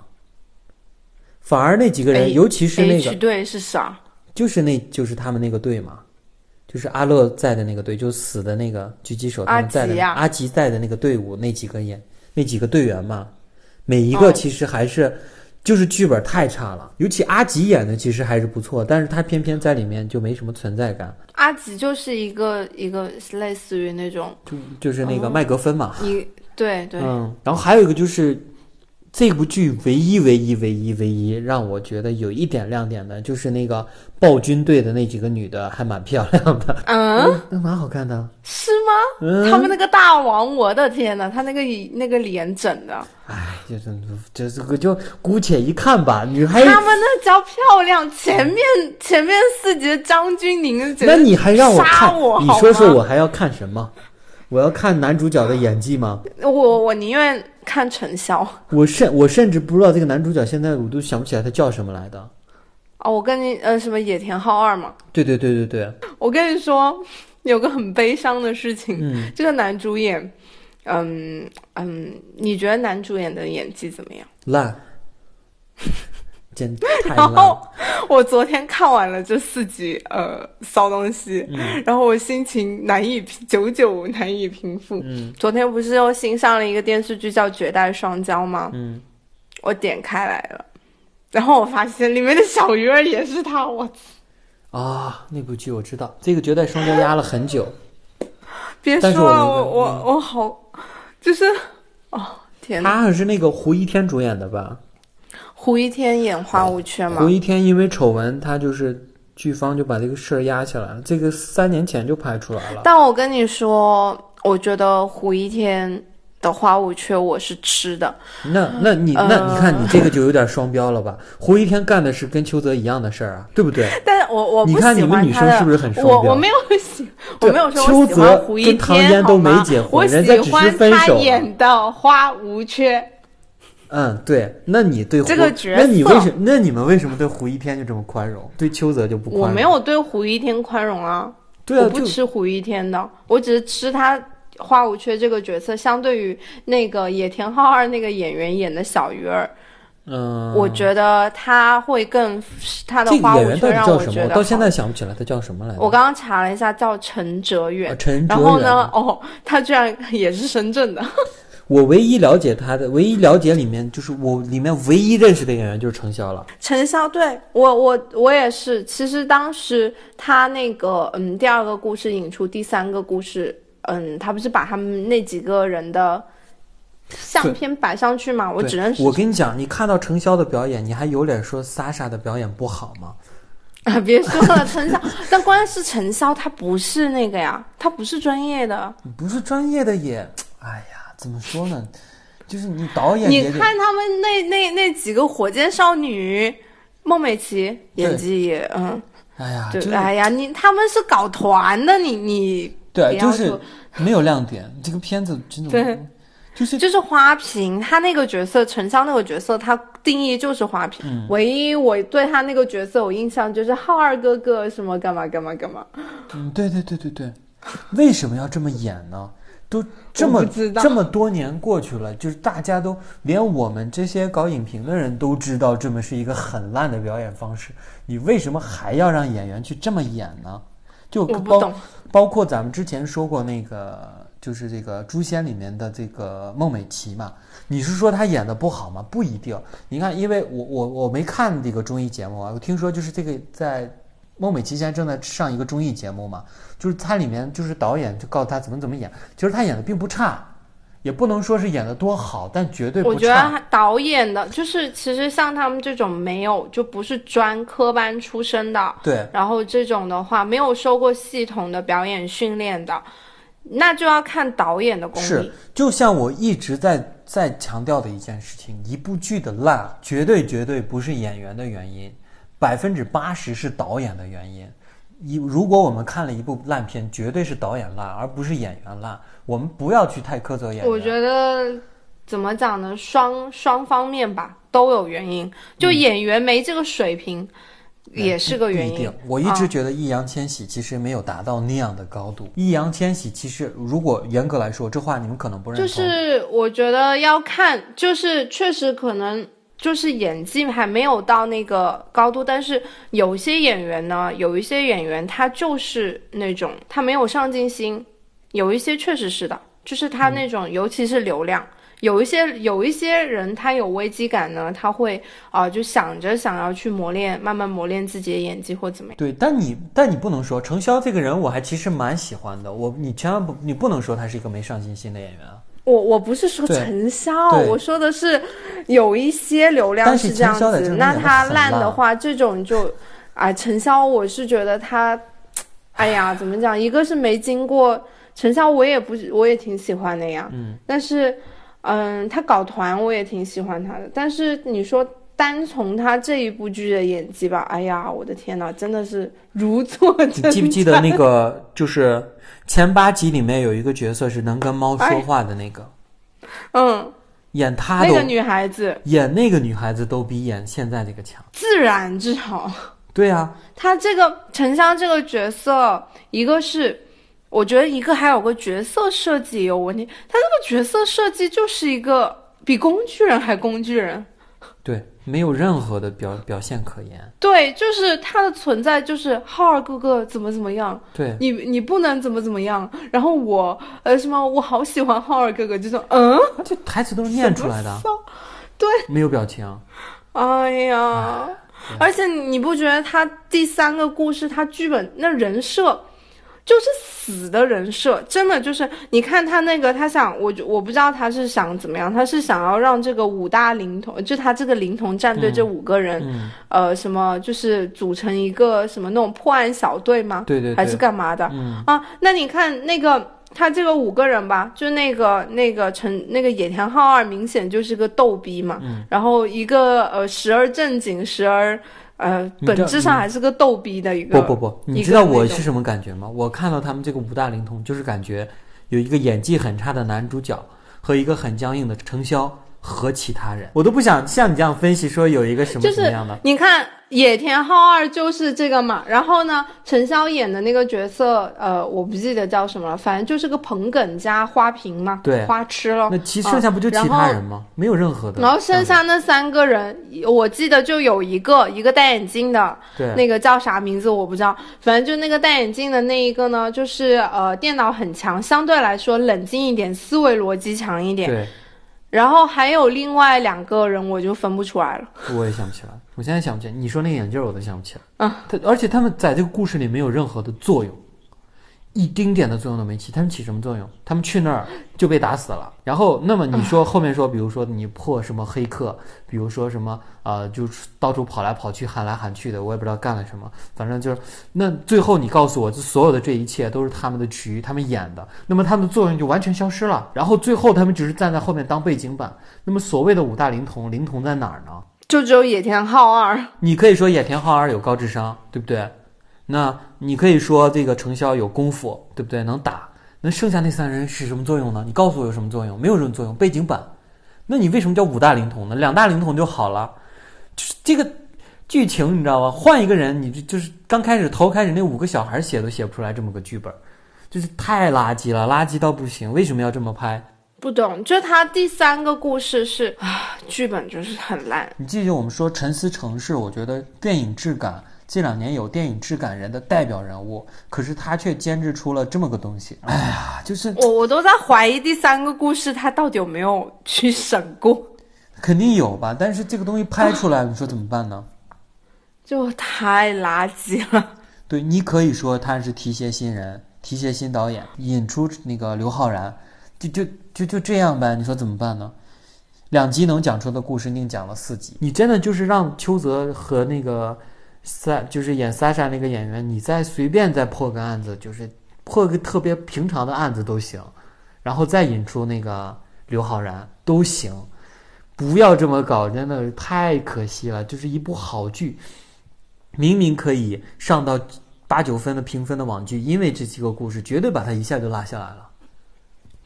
反而那几个人尤其是那个 H，队是啥？就是那就是他们那个队嘛，就是阿乐在的那个队，就死的那个狙击手他们在的阿吉呀阿吉在的那个队伍，那几个演那几个队员嘛，每一个哦其实还是、就是剧本太差了，尤其阿吉演的其实还是不错，但是他偏偏在里面就没什么存在感，阿吉就是一个一个类似于那种就就是那个哦麦格芬嘛，一对对，嗯，然后还有一个就是。这部剧唯一、唯一、唯一、唯一让我觉得有一点亮点的，就是那个暴君队的那几个女的还蛮漂亮的，嗯，那蛮好看的。是吗？嗯他们那个大王，我的天呐，他那个那个脸整的，哎，就是就这个就姑且一看吧，你还他们那叫漂亮。前面前面四集的张钧甯，那你还让我看？我你说说我还要看什么？我要看男主角的演技吗？我我宁愿看陈晓。我甚我甚至不知道这个男主角现在我都想不起来他叫什么来的。哦，我跟你呃什么野田浩二嘛，对对对对对，我跟你说有个很悲伤的事情，嗯，这个男主演，嗯嗯，你觉得男主演的演技怎么样？烂，真太然后。我昨天看完了这四集呃骚东西，嗯然后我心情难以平久久难以平复。嗯昨天不是又新上了一个电视剧叫《绝代双骄》吗？嗯，我点开来了，然后我发现里面的小鱼儿也是他，我啊，那部剧我知道，这个绝代双骄压了很久。别说了，我我我好，就是哦天哪！他好像是那个胡一天主演的吧？胡一天演花无缺嘛胡，一天因为丑闻，他就是剧方就把这个事儿压起来了，这个三年前就拍出来了。但我跟你说，我觉得胡一天的花无缺我是吃的，那那你那呃你看你这个就有点双标了吧？胡一天干的是跟邱泽一样的事儿啊，对不对？但是我我不你看你们女生是不是很双标我我没有喜，我没有说喜欢泽胡一跟唐嫣都没结婚我人家只是喜欢他分手演的花无缺。嗯，对。那你对胡这个角色那你为什那你们为什么对胡一天就这么宽容，对邱泽就不宽容？我没有对胡一天宽容啊，对啊，我不吃胡一天的，我只是吃他花无缺这个角色，相对于那个野田浩二那个演员演的小鱼儿，嗯，我觉得他会更他的花无缺让叫什么？我觉得我到现在想不起来他叫什么来着。我刚刚查了一下，叫陈哲远啊。陈哲远然后呢？哦，他居然也是深圳的。我唯一了解他的，唯一了解里面就是我里面唯一认识的演员就是程潇了。陈潇，对我我我也是。其实当时他那个嗯第二个故事引出第三个故事，嗯，他不是把他们那几个人的相片摆上去嘛？我只认识我跟你讲，你看到程潇的表演，你还有脸说莎莎的表演不好吗？啊，别说了，陈潇。但关键是陈潇他不是那个呀，他不是专业的。不是专业的也，哎呀，怎么说呢？就是你导演你看他们那那那几个火箭少女，孟美岐演技也嗯，哎呀，对，就是哎呀，你他们是搞团的，你你对，就是没有亮点。这个片子真的对，就是就是花瓶，他那个角色陈潇那个角色，他定义就是花瓶。嗯唯一我对他那个角色有印象就是浩二哥哥什么干嘛干嘛干嘛。嗯，对对对对对，为什么要这么演呢？都这么这么多年过去了，就是大家都连我们这些搞影评的人都知道，这么是一个很烂的表演方式。你为什么还要让演员去这么演呢？就包包括咱们之前说过那个，就是这个《诛仙》里面的这个孟美岐嘛，你是说她演的不好吗？不一定。你看，因为我我我没看这个综艺节目啊，我听说就是这个在孟美岐现在正在上一个综艺节目嘛，就是它里面就是导演就告诉他怎么怎么演，其实他演的并不差，也不能说是演的多好，但绝对不我觉得导演的，就是其实像他们这种没有就不是专科班出身的，对，然后这种的话没有受过系统的表演训练的，那就要看导演的功力。是。，就像我一直在在强调的一件事情，一部剧的烂，绝对绝对不是演员的原因，百分之八十是导演的原因。一如果我们看了一部烂片，绝对是导演烂，而不是演员烂。我们不要去太苛责演员。我觉得怎么讲呢？双双方面吧都有原因，就演员没这个水平，也是个原因嗯一定。。我一直啊觉得易烊千玺其实没有达到那样的高度。易烊千玺其实，如果严格来说，这话你们可能不认同。就是我觉得要看，就是确实可能就是演技还没有到那个高度，但是有些演员呢，有一些演员他就是那种他没有上进心，有一些确实是的，就是他那种、尤其是流量。有一些有一些人，他有危机感呢，他会啊、就想着想要去磨练，慢慢磨练自己的演技或怎么样。对，但你但你不能说程潇这个人，我还其实蛮喜欢的。我你千万不，你不能说他是一个没上进心的演员啊。我我不是说对陈潇，我说的是有一些流量是这样子，那他烂烂的话，这种就，啊，陈潇我是觉得他，哎呀，怎么讲？一个是没经过陈潇，我也不我也挺喜欢的呀，嗯，但是，嗯，他搞团我也挺喜欢他的，但是你说。单从他这一部剧的演技吧，哎呀，我的天呐，真的是如坐针你记不记得那个就是前八集里面有一个角色是能跟猫说话的那个，嗯，演他都那个女孩子演那个女孩子都比演现在这个强。自然至少。对啊，他这个沉香这个角色，一个是我觉得一个还有个角色设计有问题，他这个角色设计就是一个比工具人还工具人。对，没有任何的表表现可言。对，就是他的存在就是浩二哥哥怎么怎么样，对，你你不能怎么怎么样，然后我呃什么我好喜欢浩二哥哥，就说嗯，而且台词都是念出来的，对，没有表情。哎呀，而且你不觉得他第三个故事他剧本那人设就是死的人设，真的就是你看他那个，他想我我不知道他是想怎么样，他是想要让这个五大灵童，就他这个灵童战队这五个人，呃，什么就是组成一个什么那种破案小队吗？对对，还是干嘛的？啊，那你看那个他这个五个人吧，就那个那个陈那个野田浩二，明显就是个逗逼嘛，然后一个呃时而正经，时而。呃，本质上还是个逗逼的一个。不不不，你知道我是什么感觉吗？我看到他们这个五大灵童，就是感觉有一个演技很差的男主角和一个很僵硬的程潇和其他人，我都不想像你这样分析说有一个什么什么样的。你看。野田浩二就是这个嘛，然后呢，陈潇演的那个角色，呃，我不记得叫什么了，反正就是个捧哏加花瓶嘛，对，花痴了。那其剩下不就其他人吗？没有任何的。然后剩下那三个人，我记得就有一个，一个戴眼镜的，对，那个叫啥名字我不知道，反正就那个戴眼镜的那一个呢，就是呃，电脑很强，相对来说冷静一点，思维逻辑强一点。对。然后还有另外两个人，我就分不出来了。我也想不起来，我现在想不起来。你说那个眼镜，我都想不起来。啊，他而且他们在这个故事里没有任何的作用。一丁点的作用都没起，他们起什么作用？他们去那儿就被打死了。然后，那么你说后面说，比如说你破什么黑客，比如说什么呃，就是到处跑来跑去、喊来喊去的，我也不知道干了什么。反正就是，那最后你告诉我，这所有的这一切都是他们的局，他们演的。那么他们的作用就完全消失了。然后最后他们只是站在后面当背景板。那么所谓的五大灵童，灵童在哪儿呢？就只有野田浩二。你可以说野田浩二有高智商，对不对？那你可以说这个程潇有功夫，对不对？能打。那剩下那三人是什么作用呢？你告诉我有什么作用？没有什么作用，背景板。那你为什么叫五大灵童呢？两大灵童就好了。就是这个剧情，你知道吗？换一个人，你就就是刚开始头开始那五个小孩写都写不出来这么个剧本，就是太垃圾了，垃圾到不行。为什么要这么拍？不懂。就他第三个故事是啊，剧本就是很烂。你记得我们说沉思城市我觉得电影质感。这两年有电影质感人的代表人物，可是他却监制出了这么个东西。哎呀，就是我我都在怀疑第三个故事他到底有没有去审过。肯定有吧，但是这个东西拍出来，你说怎么办呢？就太垃圾了。对你可以说他是提携新人，提携新导演，引出那个刘昊然，就就就就这样呗。你说怎么办呢？两集能讲出的故事，宁讲了四集。你真的就是让邱泽和那个。萨就是演萨莎那个演员，你再随便再破个案子，就是破个特别平常的案子都行，然后再引出那个刘昊然都行，不要这么搞，真的太可惜了。就是一部好剧，明明可以上到八九分的评分的网剧，因为这几个故事，绝对把它一下就拉下来了。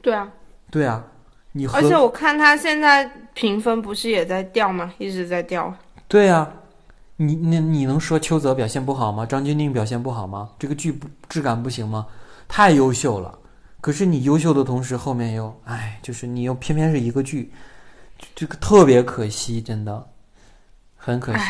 对啊，对啊，你而且我看他现在评分不是也在掉吗？一直在掉。对啊。你那你能说邱泽表现不好吗？张钧甯表现不好吗？这个剧不质感不行吗？太优秀了，可是你优秀的同时，后面又哎，就是你又偏偏是一个剧，这个特别可惜，真的很可惜。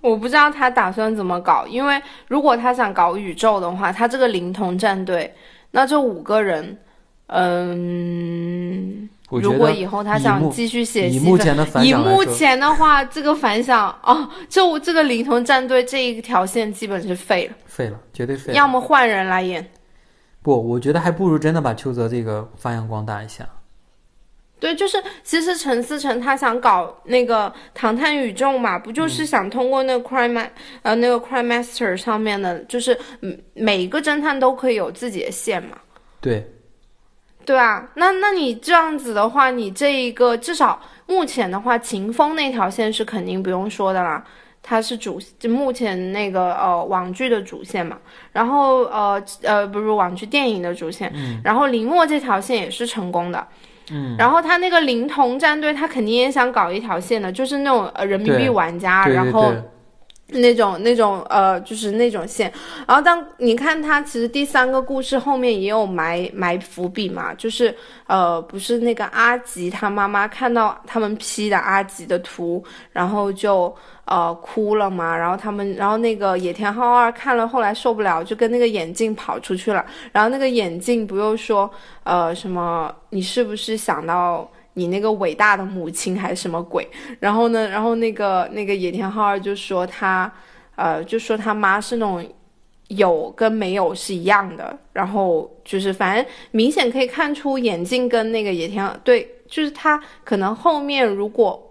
我不知道他打算怎么搞，因为如果他想搞宇宙的话，他这个灵童战队，那这五个人，嗯。如果以后他想继续写戏，以目前的话，这个反响哦，就这个灵童战队这一条线基本是废了，废了，绝对废了。要么换人来演。不，我觉得还不如真的把邱泽这个发扬光大一下。对，就是其实陈思诚他想搞那个《唐探宇宙》嘛，不就是想通过那个 Crime 呃那个 Crime Master 上面的，就是每一个侦探都可以有自己的线嘛。对。对啊，那那你这样子的话，你这一个至少目前的话，秦风那条线是肯定不用说的啦，它是主，就目前那个呃网剧的主线嘛。然后呃呃不是网剧电影的主线，然后林墨这条线也是成功的，嗯。然后他那个灵童战队，他肯定也想搞一条线的，就是那种呃人民币玩家，然后。那种那种呃，就是那种线，然后当你看他其实第三个故事后面也有埋埋伏笔嘛，就是呃，不是那个阿吉他妈妈看到他们 P 的阿吉的图，然后就呃哭了嘛，然后他们然后那个野田浩二看了后来受不了，就跟那个眼镜跑出去了，然后那个眼镜不又说呃什么你是不是想到？你那个伟大的母亲还是什么鬼？然后呢？然后那个那个野田浩二就说他，呃，就说他妈是那种有跟没有是一样的，然后就是反正明显可以看出眼镜跟那个野田对，就是他可能后面如果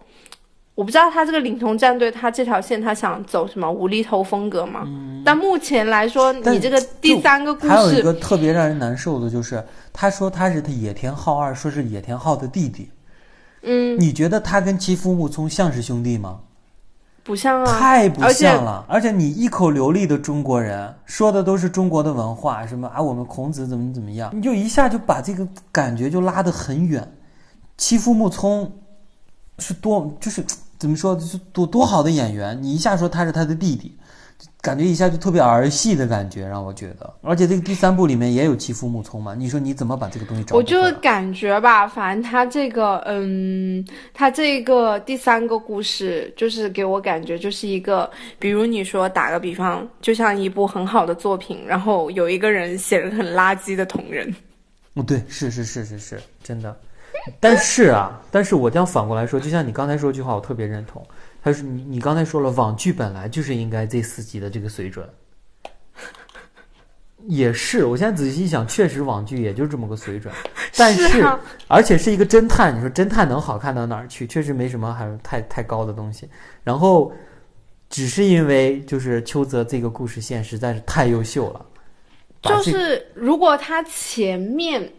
我不知道他这个领头战队他这条线他想走什么无厘头风格嘛，但目前来说你这个第三个故还有一事个特别让人难受的就是，他说他是他野田浩二，说是野田浩的弟弟。嗯你觉得他跟吉夫木聪像是兄弟吗？不像啊，太不像了，而且你一口流利的中国人，说的都是中国的文化，什么啊，我们孔子怎么怎么样，你就一下就把这个感觉就拉得很远。欺负木聪是多就是怎么说，就是多多好的演员，你一下说他是他的弟弟，感觉一下就特别儿戏的感觉，让我觉得。而且这个第三部里面也有欺负木聪嘛，你说你怎么把这个东西找我？就感觉吧，反正他这个，嗯，他这个第三个故事，就是给我感觉就是一个，比如你说打个比方，就像一部很好的作品，然后有一个人写了很垃圾的同人，哦，对，是是是是是，真的。但是啊，但是我这样反过来说，就像你刚才说这句话，我特别认同。他说你，你刚才说了，网剧本来就是应该这四集的这个水准，也是。我现在仔细一想，确实网剧也就这么个水准。但是，啊而且是一个侦探，你说侦探能好看到哪儿去？确实没什么还太太高的东西。然后，只是因为就是邱泽这个故事线实在是太优秀了，就是如果他前面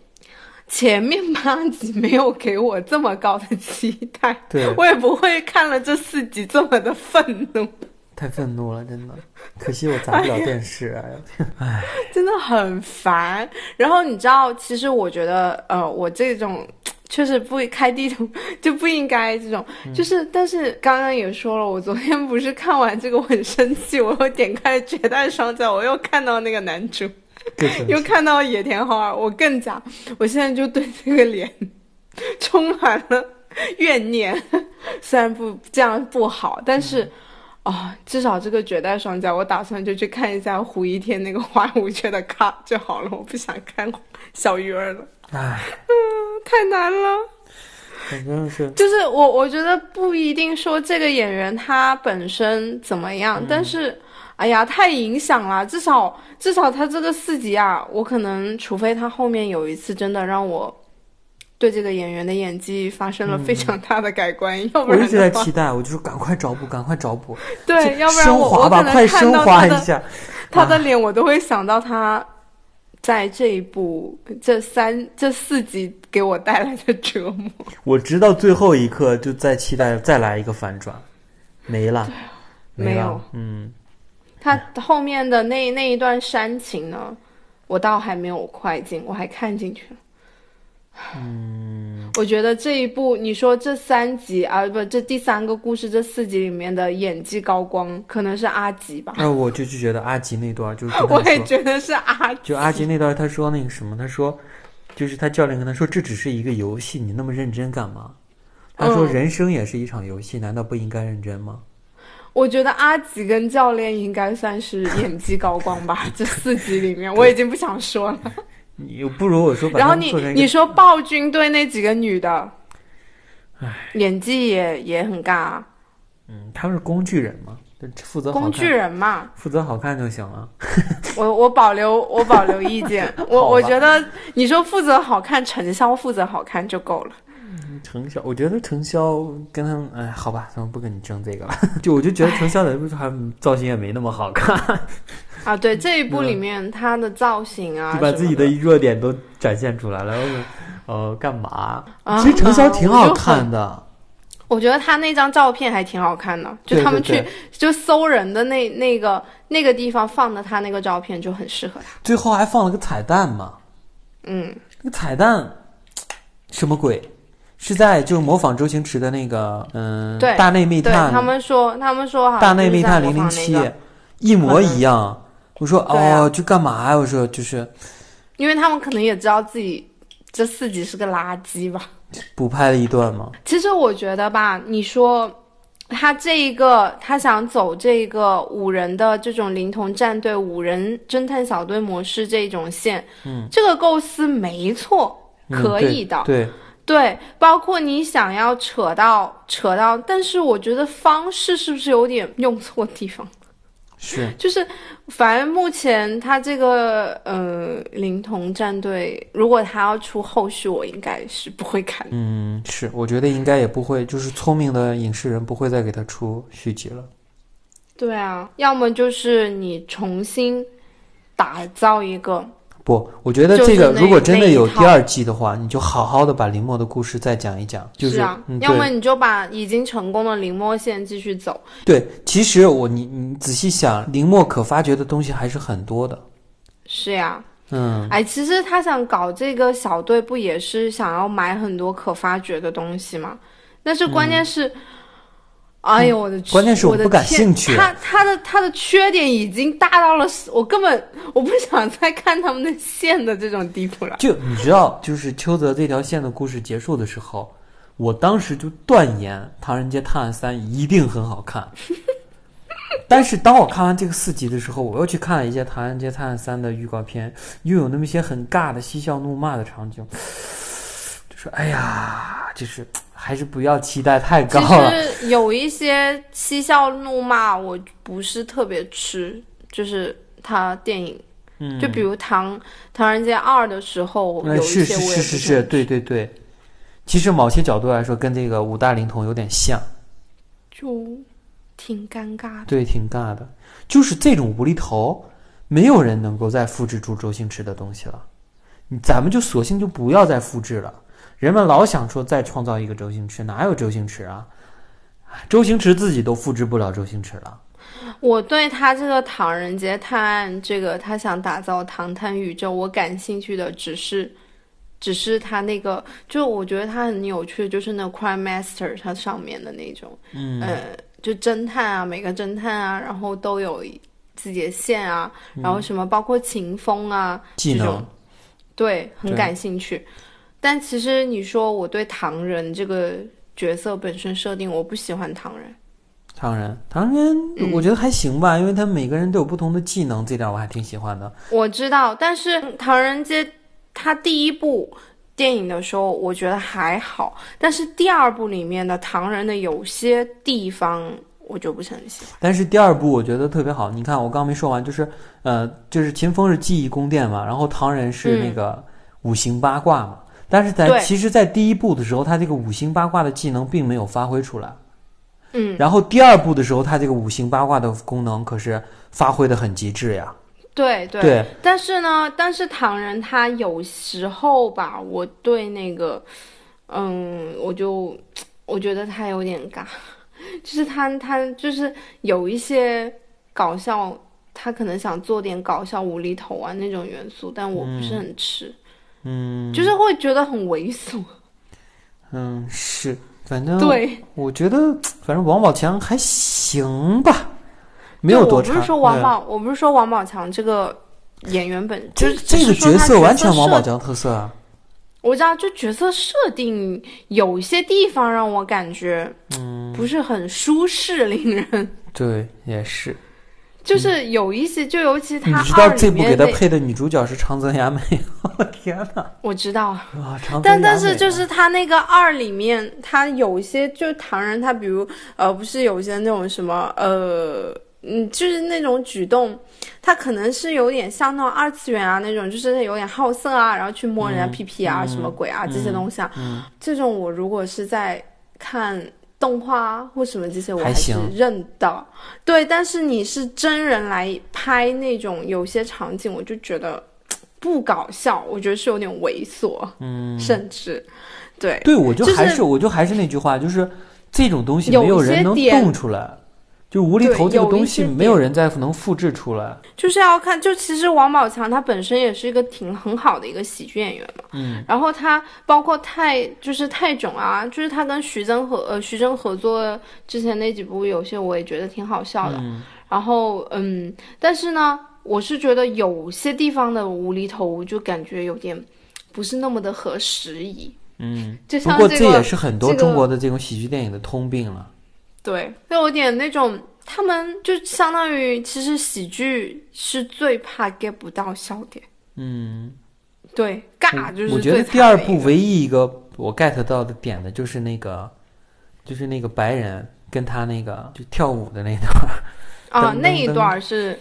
前面八集没有给我这么高的期待，对我也不会看了这四集这么的愤怒。太愤怒了，真的。可惜我砸不了电视，哎呀天，哎，真的很烦。然后你知道，其实我觉得，呃，我这种确实不开地图 就不应该这种，就是，但是刚刚也说了，我昨天不是看完这个我很生气，我又点开了《绝代双骄》，我又看到那个男主。又看到野田浩二，我更加，我现在就对这个脸充满了怨念。虽然不这样不好，但是。哦，至少这个绝代双骄，我打算就去看一下胡一天那个花无缺的卡就好了，我不想看小鱼儿了，嗯，太难了。反正是就是我，我觉得不一定说这个演员他本身怎么样，但是，哎呀，太影响了。至少至少他这个四集啊，我可能除非他后面有一次真的让我对这个演员的演技发生了非常大的改观，要不然我一直在，期待，我就是赶快找补，赶快找补，对，要不然升我华吧，我可能看到他的华一下。他的脸，我都会想到他在这一部这三这四集给我带来的折磨。我直到最后一刻就在期待再来一个反转，没了，了没有，嗯，他后面的那那一段煽情呢，我倒还没有快进，我还看进去了。嗯，我觉得这一部，你说这三集啊，不，这第三个故事这四集里面的演技高光，可能是阿吉吧。那我就就觉得阿吉那段就是 我也，觉得是阿吉。就阿吉那段他说那个什么，他说就是他教练跟他说这只是一个游戏，你那么认真干嘛？他说嗯人生也是一场游戏，难道不应该认真吗？我觉得阿吉跟教练应该算是演技高光吧，这四集里面我已经不想说了。你不如我说把然后你你说暴君对那几个女的，演技也也很尬、啊，嗯，他们是工具人嘛，就负责工具人嘛。负责好看就行了。我我保留我保留意见，我 我觉得你说负责好看，陈潇负责好看就够了。程潇，我觉得程潇跟他们，哎，好吧，咱们不跟你争这个了。就我就觉得程潇的不是还造型也没那么好看，啊，对这一部里面他的造型啊，就把自己的弱点都展现出来了。我说，呃，干嘛？啊其实程潇挺好看的，我觉得他那张照片还挺好看的，就他们去就搜人的那那个那个地方放的他那个照片就很适合他。最后还放了个彩蛋嘛。嗯，那个彩蛋什么鬼？是在就模仿周星驰的那个，嗯，对大内密探，他们说他们说好大内密探零零七，一模一样。我说哦，就干嘛呀？我说就是因为他们可能也知道自己这四集是个垃圾吧。补拍了一段嘛。其实我觉得吧，你说他这一个，他想走这个五人的这种灵童战队、五人侦探小队模式这种线，嗯，这个构思没错，嗯可以的，对，对对，包括你想要扯到扯到，但是我觉得方式是不是有点用错地方？是，就是反正目前他这个呃灵童战队，如果他要出后续，我应该是不会看。嗯，是，我觉得应该也不会，就是聪明的影视人不会再给他出续集了。对啊，要么就是你重新打造一个。不，我觉得这个如果真的有第二季的话，你就好好的把林墨的故事再讲一讲。就是啊，要么你就把已经成功的林墨线继续走。对，其实我你你仔细想，林墨可发掘的东西还是很多的。是呀，嗯，哎，其实他想搞这个小队，不也是想要买很多可发掘的东西吗？但是关键是。哎呦我的！关键是我不感兴趣。他他的他的缺点已经大到了，我根本我不想再看他们的线的这种地步了。就你知道，就是邱泽这条线的故事结束的时候，我当时就断言《唐人街探案三》一定很好看。但是当我看完这个四集的时候，我又去看了一些《唐人街探案三》的预告片，又有那么一些很尬的嬉笑怒骂的场景，就说：“哎呀，就是。”还是不要期待太高了。其实有一些嬉笑怒骂，我不是特别吃。就是他电影，嗯，就比如《唐唐人街二》的时候，有一些是是是是，对对对。其实某些角度来说，跟这个五大灵童有点像，就挺尴尬的。对，挺尬的。就是这种无厘头，没有人能够再复制出周星驰的东西了。咱们就索性就不要再复制了。人们老想说再创造一个周星驰，哪有周星驰啊？周星驰自己都复制不了周星驰了。我对他这个《唐人街探案》这个他想打造唐探宇宙，我感兴趣的只是，只是他那个，就我觉得他很有趣，就是那 Crime Master 它上面的那种，嗯，呃，就侦探啊，每个侦探啊，然后都有自己的线啊，然后什么包括秦风啊，技能，对，很感兴趣。但其实你说我对唐人这个角色本身设定，我不喜欢唐人。唐人，唐人，我觉得还行吧，因为他每个人都有不同的技能，这点我还挺喜欢的。我知道，但是《唐人街》他第一部电影的时候，我觉得还好，但是第二部里面的唐人的有些地方，我就不是很喜欢。但是第二部我觉得特别好，你看我刚没说完，就是呃，就是秦风是记忆宫殿嘛，然后唐人是那个五行八卦嘛。但是在其实，在第一部的时候，他这个五行八卦的技能并没有发挥出来。嗯，然后第二部的时候，他这个五行八卦的功能可是发挥的很极致呀。对对。对。但是呢，但是唐人他有时候吧，我对那个，嗯，我就我觉得他有点尬，就是他他就是有一些搞笑，他可能想做点搞笑无厘头啊那种元素，但我不是很吃。嗯，就是会觉得很猥琐。嗯，是，反正对，我觉得反正王宝强还行吧，没有多差。我不是说王宝，我不是说王宝强这个演员本，就是这个角色完全王宝强特色啊。我知道，就角色设定有一些地方让我感觉，嗯，不是很舒适，令人。对，也是。就是有一些，就尤其他你知道这部给他配的女主角是长泽雅美？我天呐！我知道啊，但但是就是他那个二里面，他有一些就唐人，他比如呃，不是有一些那种什么呃，嗯，就是那种举动，他可能是有点像那种二次元啊那种，就是有点好色啊，然后去摸人家屁屁啊，什么鬼啊这些东西啊。这种我如果是在看。动画或什么这些我还是认的，对，但是你是真人来拍那种有些场景，我就觉得不搞笑，我觉得是有点猥琐，嗯，甚至，对，对我就还是我就还是那句话，就是这种东西没有人能动出来。就无厘头这个东西，没有人再能复制出来。就是要看，就其实王宝强他本身也是一个挺很好的一个喜剧演员嘛。嗯。然后他包括泰，就是泰囧啊，就是他跟徐峥合呃徐峥合作之前那几部，有些我也觉得挺好笑的。嗯。然后嗯，但是呢，我是觉得有些地方的无厘头就感觉有点不是那么的合时宜。嗯。就像这个。不过这也是很多中国的这种喜剧电影的通病了。对，就有点那种，他们就相当于，其实喜剧是最怕 get 不到笑点。嗯，对，尬就是。我觉得第二部唯一一个我 get 到的点的就是那个，就是那个白人跟他那个就跳舞的那段。啊，那一段是，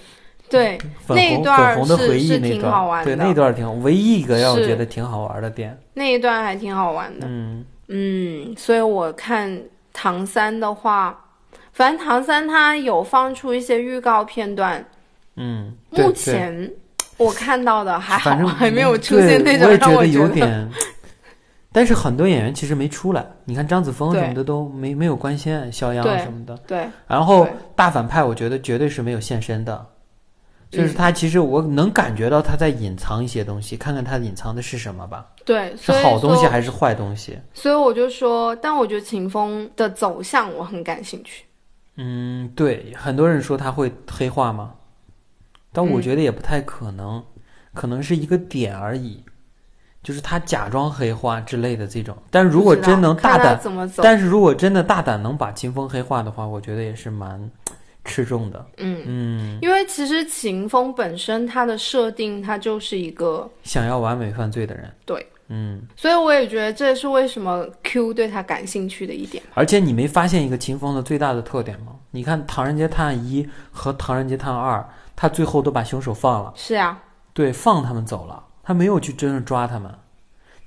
对，那一段是是挺好玩的，对那段挺好，唯一一个让我觉得挺好玩的点。那一段还挺好玩的。嗯，嗯，所以我看唐三的话，反正唐三他有放出一些预告片段，嗯，目前我看到的还好反，正还没有出现那种我觉得让觉得有点。但是很多演员其实没出来，你看张子枫什么的都没没有官宣，肖央什么的。对。然后大反派，我觉得绝对是没有现身的，就是嗯他其实我能感觉到他在隐藏一些东西，看看他隐藏的是什么吧，对，是好东西还是坏东西？所以我就说，但我觉得秦风的走向我很感兴趣。嗯，对，很多人说他会黑化吗？但我嗯觉得也不太可能，可能是一个点而已，就是他假装黑化之类的这种。但如果真能大胆，怎么走，但是如果真的大胆能把秦风黑化的话，我觉得也是蛮吃重的。嗯，嗯，因为其实秦风本身他的设定，他就是一个，想要完美犯罪的人，对，嗯，所以我也觉得这也是为什么 Q 对他感兴趣的一点。而且你没发现一个秦风的最大的特点吗？你看《唐人街探案一》和《唐人街探案二》，他最后都把凶手放了。是啊，对，放他们走了，他没有去真正抓他们，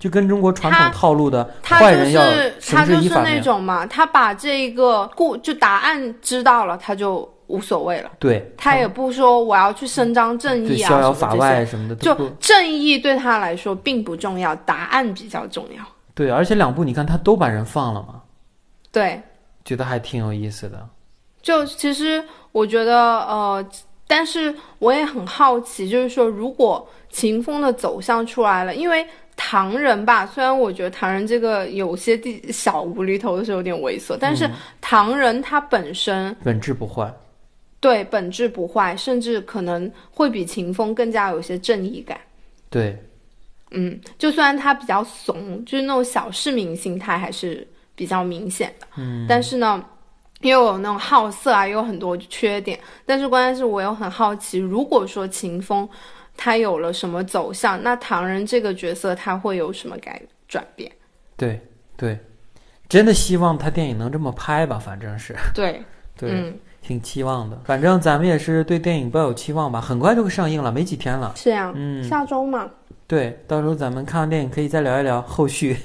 就跟中国传统套路的他就坏人要是绳他就是那。种嘛，他把这个故就答案知道了，他就无所谓了，对，他也不说我要去伸张正义啊，逍遥法外什么的就正义对他来说并不重要，答案比较重要。对，而且两部你看他都把人放了嘛，对，觉得还挺有意思的。就其实我觉得呃，但是我也很好奇，就是说如果秦风的走向出来了，因为唐人吧，虽然我觉得唐人这个有些地小无厘头的时候有点猥琐，但嗯是唐人他本身本质不坏，对本质不坏，甚至可能会比秦风更加有些正义感。对，嗯，就虽然他比较怂，就是那种小市民心态还是比较明显的。嗯，但是呢，又有那种好色啊，也有很多缺点。但是关键是我又很好奇，如果说秦风他有了什么走向，那唐人这个角色他会有什么改转变？对，对，真的希望他电影能这么拍吧，反正是对，对，嗯，挺期望的。反正咱们也是对电影抱有期望吧，很快就会上映了，没几天了。是呀、嗯，下周嘛，对，到时候咱们看完电影可以再聊一聊后续。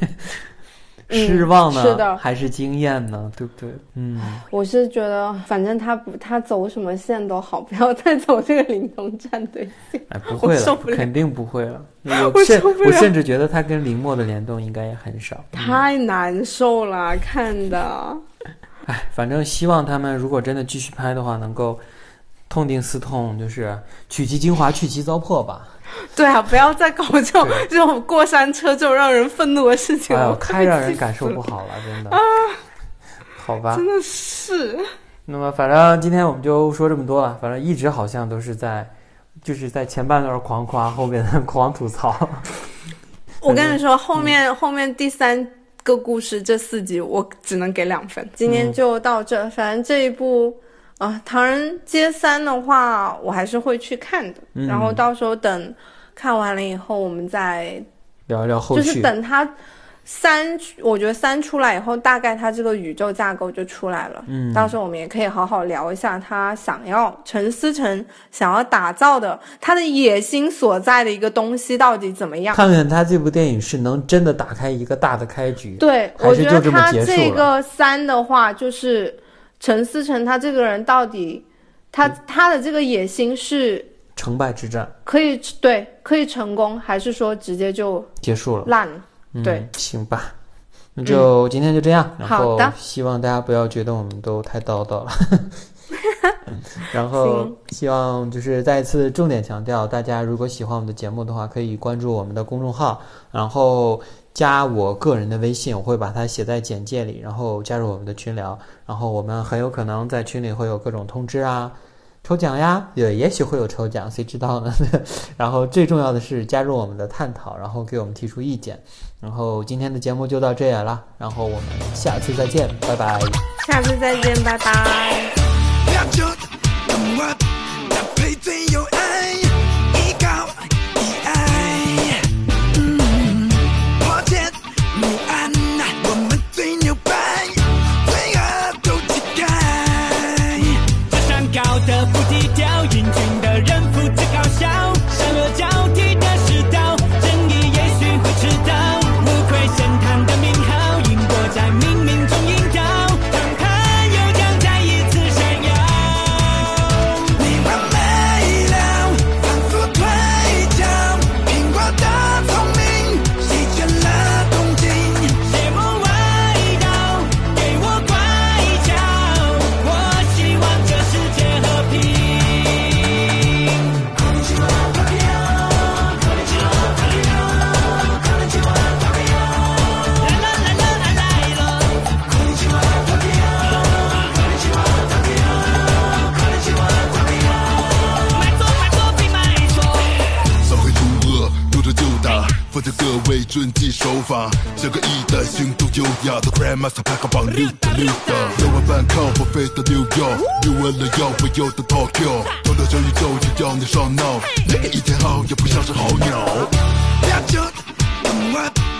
嗯失望呢，是的还是惊艳呢？对不对？嗯，我是觉得反正他不他走什么线都好，不要再走这个灵通战队线。哎，不会了，肯定不会了。我我甚我甚至觉得他跟林默的联动应该也很少。太难受了，看的。哎，反正希望他们如果真的继续拍的话，能够痛定思痛，就是取其精华，去其糟粕吧。对啊，不要再搞这种这种过山车这种让人愤怒的事情了。太让人感受不好了，真的。啊好吧，真的是。那么反正今天我们就说这么多了。反正一直好像都是在，就是在前半段狂夸，后面狂吐槽。我跟你说，后面、后面第三个故事这四集我只能给两分。今天就到这，反正这一部啊，《唐人街三》的话，我还是会去看的。嗯然后到时候等看完了以后，我们再聊一聊后续。就是等他三，我觉得三出来以后，大概他这个宇宙架构就出来了。嗯，到时候我们也可以好好聊一下他想要陈思诚想要打造的他的野心所在的一个东西到底怎么样。看看他这部电影是能真的打开一个大的开局。对，还我觉得是就这么他结束了这个三的话，就是陈思诚他这个人到底他嗯他的这个野心是成败之战可以对可以成功，还是说直接就结束了。烂了？嗯、对，行吧，那就今天就这样。然后好的希望大家不要觉得我们都太叨叨了。然后希望就是再一次重点强调，大家如果喜欢我们的节目的话，可以关注我们的公众号，然后加我个人的微信，我会把它写在简介里，然后加入我们的群聊，然后我们很有可能在群里会有各种通知啊。抽奖呀，也也许会有抽奖，谁知道呢？然后最重要的是加入我们的探讨，然后给我们提出意见。然后今天的节目就到这里了，然后我们下次再见，拜拜。下次再见，拜拜。New York. The grandmaster pack up on Luther Luther. Yo, a Vancouver, face to New York. You will yo, we go to Tokyo. Don't let you you don't need to know. Make it easy, how you push out your whole, you know. That's it, I'm.